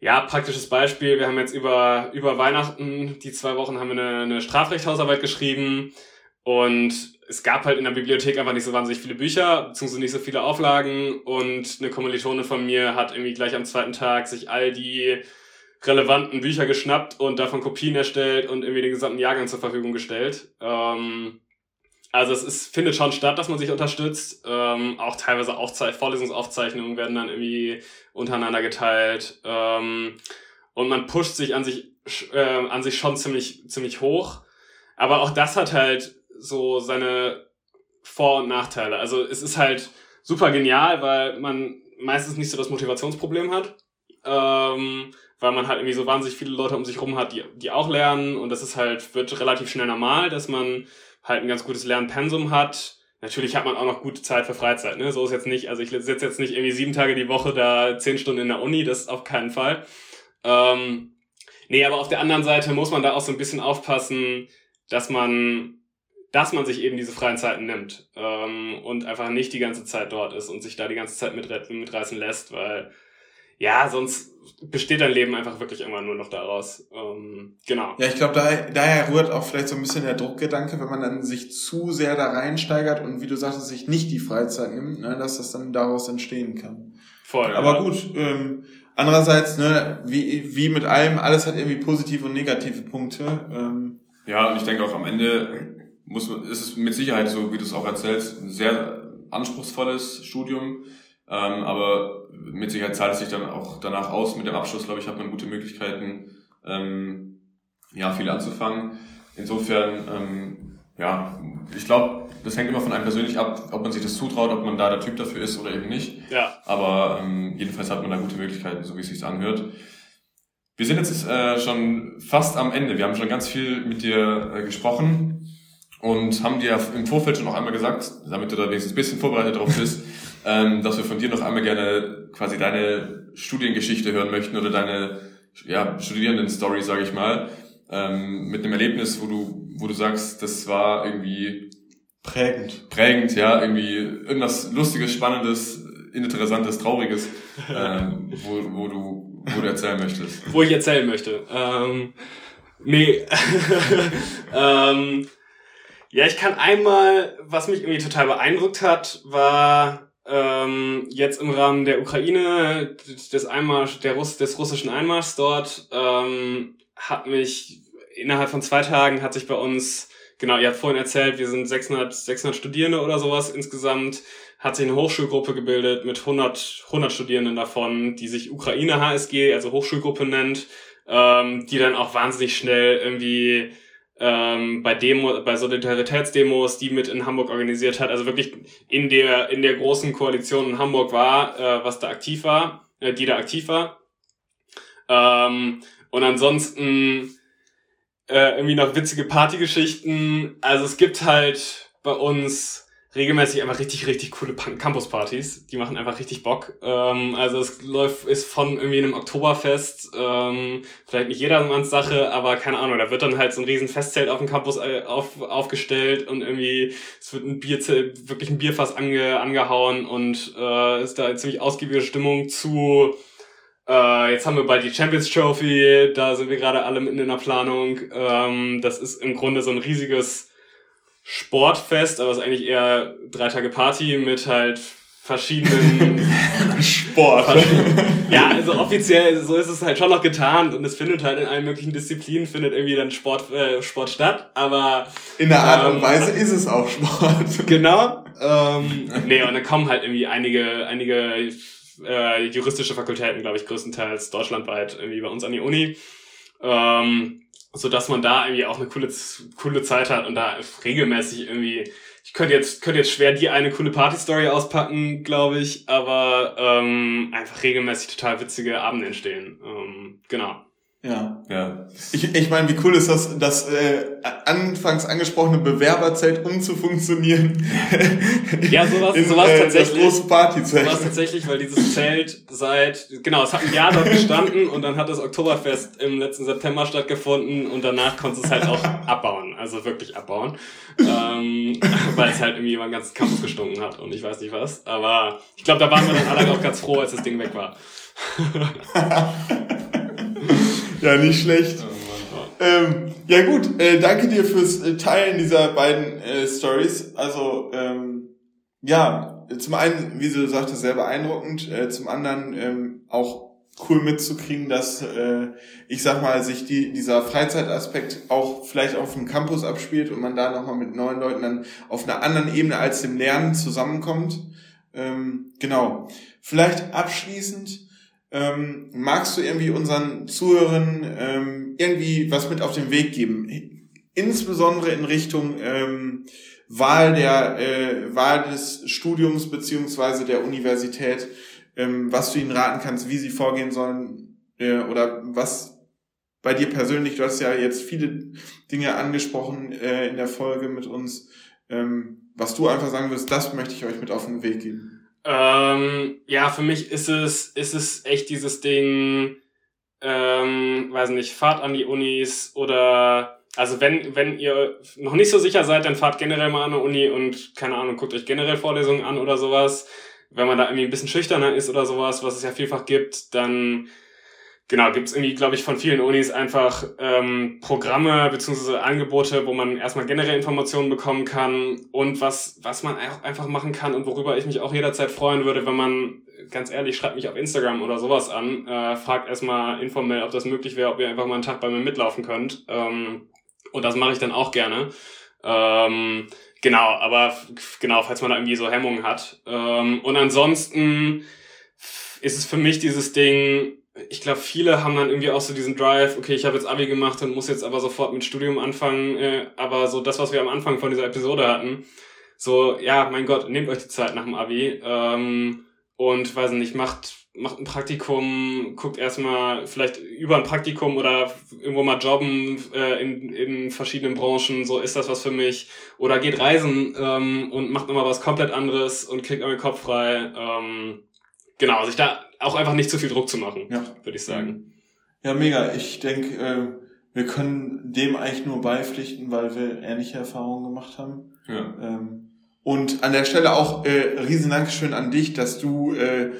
ja, praktisches Beispiel. Wir haben jetzt über, über Weihnachten, die zwei Wochen, haben wir eine, eine Strafrechtshausarbeit geschrieben und es gab halt in der Bibliothek einfach nicht so wahnsinnig viele Bücher, beziehungsweise nicht so viele Auflagen und eine Kommilitone von mir hat irgendwie gleich am zweiten Tag sich all die relevanten Bücher geschnappt und davon Kopien erstellt und irgendwie den gesamten Jahrgang zur Verfügung gestellt. Ähm, also es ist, findet schon statt, dass man sich unterstützt. Ähm, auch teilweise Aufzei Vorlesungsaufzeichnungen werden dann irgendwie untereinander geteilt. Ähm, und man pusht sich an sich, äh, an sich schon ziemlich, ziemlich hoch. Aber auch das hat halt so seine Vor- und Nachteile. Also es ist halt super genial, weil man meistens nicht so das Motivationsproblem hat. Ähm, weil man halt irgendwie so wahnsinnig viele Leute um sich rum hat, die, die auch lernen und das ist halt, wird relativ schnell normal, dass man halt ein ganz gutes Lernpensum hat. Natürlich hat man auch noch gute Zeit für Freizeit, ne? So ist jetzt nicht, also ich sitze jetzt nicht irgendwie sieben Tage die Woche da zehn Stunden in der Uni, das ist auf keinen Fall. Ähm, nee, aber auf der anderen Seite muss man da auch so ein bisschen aufpassen, dass man, dass man sich eben diese freien Zeiten nimmt ähm, und einfach nicht die ganze Zeit dort ist und sich da die ganze Zeit mitreißen lässt, weil ja, sonst besteht dein Leben einfach wirklich irgendwann nur noch daraus. Ähm, genau. Ja, ich glaube, da, daher rührt auch vielleicht so ein bisschen der Druckgedanke, wenn man dann sich zu sehr da reinsteigert und wie du sagtest, sich nicht die Freizeit nimmt, ne, dass das dann daraus entstehen kann. Voll. Aber ja. gut, ähm, andererseits, ne, wie, wie mit allem, alles hat irgendwie positive und negative Punkte. Ähm, ja, und ich denke auch am Ende muss man, ist es mit Sicherheit so, wie du es auch erzählst, ein sehr anspruchsvolles Studium. Ähm, aber mit Sicherheit zahlt es sich dann auch danach aus. Mit dem Abschluss, glaube ich, hat man gute Möglichkeiten, ähm, ja, viel anzufangen. Insofern, ähm, ja, ich glaube, das hängt immer von einem persönlich ab, ob man sich das zutraut, ob man da der Typ dafür ist oder eben nicht. Ja. Aber ähm, jedenfalls hat man da gute Möglichkeiten, so wie es sich anhört. Wir sind jetzt äh, schon fast am Ende. Wir haben schon ganz viel mit dir äh, gesprochen und haben dir im Vorfeld schon noch einmal gesagt, damit du da wenigstens ein bisschen vorbereitet drauf bist, ähm, dass wir von dir noch einmal gerne quasi deine Studiengeschichte hören möchten oder deine ja, Studierenden-Story, sage ich mal, ähm, mit einem Erlebnis, wo du, wo du sagst, das war irgendwie prägend. Prägend, ja, irgendwie irgendwas Lustiges, Spannendes, Interessantes, Trauriges, ähm, wo, wo du, wo du erzählen möchtest. Wo ich erzählen möchte. Ähm, nee. ähm, Ja, ich kann einmal, was mich irgendwie total beeindruckt hat, war ähm, jetzt im Rahmen der Ukraine, des Einmarsch, der Russ, des russischen Einmarschs dort, ähm, hat mich innerhalb von zwei Tagen hat sich bei uns, genau, ihr habt vorhin erzählt, wir sind 600, 600 Studierende oder sowas insgesamt, hat sich eine Hochschulgruppe gebildet mit 100, 100 Studierenden davon, die sich Ukraine HSG, also Hochschulgruppe nennt, ähm, die dann auch wahnsinnig schnell irgendwie ähm, bei Demo, bei Solidaritätsdemos, die mit in Hamburg organisiert hat, also wirklich in der in der großen Koalition in Hamburg war, äh, was da aktiv war, äh, die da aktiv war. Ähm, und ansonsten äh, irgendwie noch witzige Partygeschichten. Also es gibt halt bei uns regelmäßig einfach richtig, richtig coole Campus-Partys. Die machen einfach richtig Bock. Ähm, also es läuft, ist von irgendwie einem Oktoberfest, ähm, vielleicht nicht jedermanns Sache, aber keine Ahnung, da wird dann halt so ein riesen Festzelt auf dem Campus äh, auf, aufgestellt und irgendwie es wird ein Bierzelt, wirklich ein Bierfass ange, angehauen und äh, ist da eine ziemlich ausgiebige Stimmung zu äh, jetzt haben wir bald die Champions Trophy, da sind wir gerade alle mitten in der Planung. Ähm, das ist im Grunde so ein riesiges Sportfest, aber es ist eigentlich eher drei Tage Party mit halt verschiedenen Sport. ja, also offiziell so ist es halt schon noch getarnt und es findet halt in allen möglichen Disziplinen findet irgendwie dann Sport äh, Sport statt, aber in der Art ähm, und Weise ist es auch Sport. Genau. Ähm, nee, und dann kommen halt irgendwie einige einige äh, juristische Fakultäten, glaube ich, größtenteils deutschlandweit irgendwie bei uns an die Uni. Ähm, so dass man da irgendwie auch eine coole, coole Zeit hat und da regelmäßig irgendwie, ich könnte jetzt, könnte jetzt schwer die eine coole Party-Story auspacken, glaube ich, aber ähm, einfach regelmäßig total witzige Abende entstehen. Ähm, genau. Ja. ja. Ich, ich meine, wie cool ist das, das äh, anfangs angesprochene Bewerberzelt umzufunktionieren? Ja, sowas, in, sowas äh, tatsächlich. Das große Partyzelt. Sowas tatsächlich, weil dieses Zelt seit, genau, es hat ein Jahr dort gestanden und dann hat das Oktoberfest im letzten September stattgefunden und danach konnte es halt auch abbauen, also wirklich abbauen, ähm, weil es halt irgendwie über den ganzen Campus gestunken hat und ich weiß nicht was, aber ich glaube, da waren wir dann alle auch ganz froh, als das Ding weg war. Ja, nicht schlecht. Oh ähm, ja gut, äh, danke dir fürs äh, Teilen dieser beiden äh, Stories. Also ähm, ja, zum einen, wie du sagtest, sehr beeindruckend. Äh, zum anderen ähm, auch cool mitzukriegen, dass äh, ich sag mal, sich die, dieser Freizeitaspekt auch vielleicht auf dem Campus abspielt und man da nochmal mit neuen Leuten dann auf einer anderen Ebene als dem Lernen zusammenkommt. Ähm, genau. Vielleicht abschließend ähm, magst du irgendwie unseren Zuhörern ähm, irgendwie was mit auf den Weg geben? Insbesondere in Richtung ähm, Wahl der äh, Wahl des Studiums beziehungsweise der Universität, ähm, was du ihnen raten kannst, wie sie vorgehen sollen äh, oder was bei dir persönlich, du hast ja jetzt viele Dinge angesprochen äh, in der Folge mit uns, ähm, was du einfach sagen willst, das möchte ich euch mit auf den Weg geben. Ähm, ja, für mich ist es, ist es echt dieses Ding, ähm, weiß nicht, fahrt an die Unis oder also wenn, wenn ihr noch nicht so sicher seid, dann fahrt generell mal an der Uni und, keine Ahnung, guckt euch generell Vorlesungen an oder sowas. Wenn man da irgendwie ein bisschen schüchterner ist oder sowas, was es ja vielfach gibt, dann genau, gibt es irgendwie, glaube ich, von vielen Unis einfach ähm, Programme bzw. Angebote, wo man erstmal generell Informationen bekommen kann und was, was man auch einfach machen kann und worüber ich mich auch jederzeit freuen würde, wenn man, ganz ehrlich, schreibt mich auf Instagram oder sowas an, äh, fragt erstmal informell, ob das möglich wäre, ob ihr einfach mal einen Tag bei mir mitlaufen könnt. Ähm, und das mache ich dann auch gerne. Ähm, genau, aber genau, falls man da irgendwie so Hemmungen hat. Ähm, und ansonsten ist es für mich dieses Ding, ich glaube, viele haben dann irgendwie auch so diesen Drive, okay, ich habe jetzt Abi gemacht und muss jetzt aber sofort mit Studium anfangen. Äh, aber so das, was wir am Anfang von dieser Episode hatten, so, ja, mein Gott, nehmt euch die Zeit nach dem Abi ähm, und weiß nicht, macht, macht ein Praktikum, guckt erstmal vielleicht über ein Praktikum oder irgendwo mal jobben äh, in, in verschiedenen Branchen, so ist das was für mich. Oder geht reisen ähm, und macht nochmal was komplett anderes und kriegt euren Kopf frei. Ähm, genau, sich da auch einfach nicht zu viel Druck zu machen, ja. würde ich sagen. Ja, mega. Ich denke, äh, wir können dem eigentlich nur beipflichten, weil wir ähnliche Erfahrungen gemacht haben. Ja. Ähm, und an der Stelle auch äh, riesen Dankeschön an dich, dass du äh,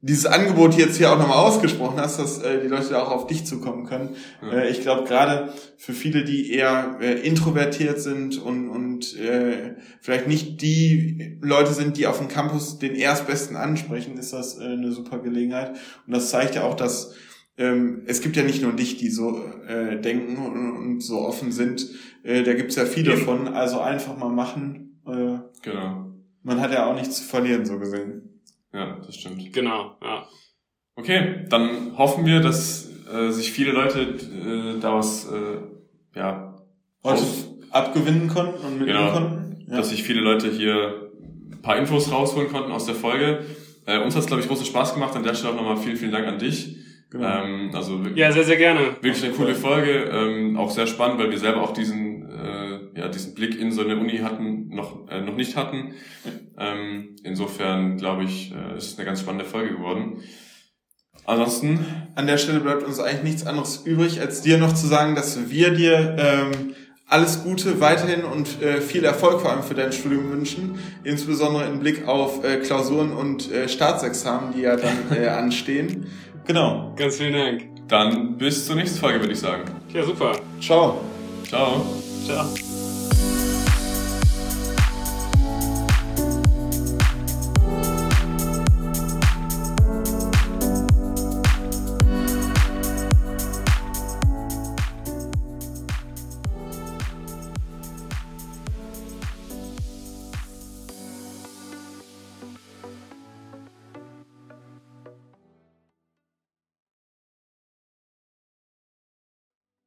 dieses Angebot jetzt hier auch nochmal ausgesprochen hast, dass äh, die Leute da auch auf dich zukommen können. Ja. Äh, ich glaube gerade für viele, die eher äh, introvertiert sind und, und äh, vielleicht nicht die Leute sind, die auf dem Campus den Erstbesten ansprechen, ist das äh, eine super Gelegenheit. Und das zeigt ja auch, dass ähm, es gibt ja nicht nur dich, die so äh, denken und, und so offen sind. Äh, da gibt's ja viele von. Also einfach mal machen. Äh, genau. Man hat ja auch nichts zu verlieren, so gesehen. Ja, das stimmt. Genau, ja. Okay, dann hoffen wir, dass äh, sich viele Leute äh, daraus äh, ja, Heute abgewinnen konnten und mitnehmen genau, konnten. Ja. Dass sich viele Leute hier ein paar Infos rausholen konnten aus der Folge. Äh, uns hat es, glaube ich, großen Spaß gemacht. An der Stelle auch nochmal vielen, vielen Dank an dich. Genau. Ähm, also wirklich, ja, sehr, sehr gerne. Wirklich eine coole Folge. Ähm, auch sehr spannend, weil wir selber auch diesen, ja, diesen Blick in so eine Uni hatten, noch, äh, noch nicht hatten. Ähm, insofern, glaube ich, äh, ist es eine ganz spannende Folge geworden. Ansonsten. An der Stelle bleibt uns eigentlich nichts anderes übrig, als dir noch zu sagen, dass wir dir ähm, alles Gute weiterhin und äh, viel Erfolg vor allem für dein Studium wünschen, insbesondere im Blick auf äh, Klausuren und äh, Staatsexamen, die ja dann äh, anstehen. Genau. Ganz vielen Dank. Dann bis zur nächsten Folge, würde ich sagen. Ja, super. Ciao. Ciao. Ciao.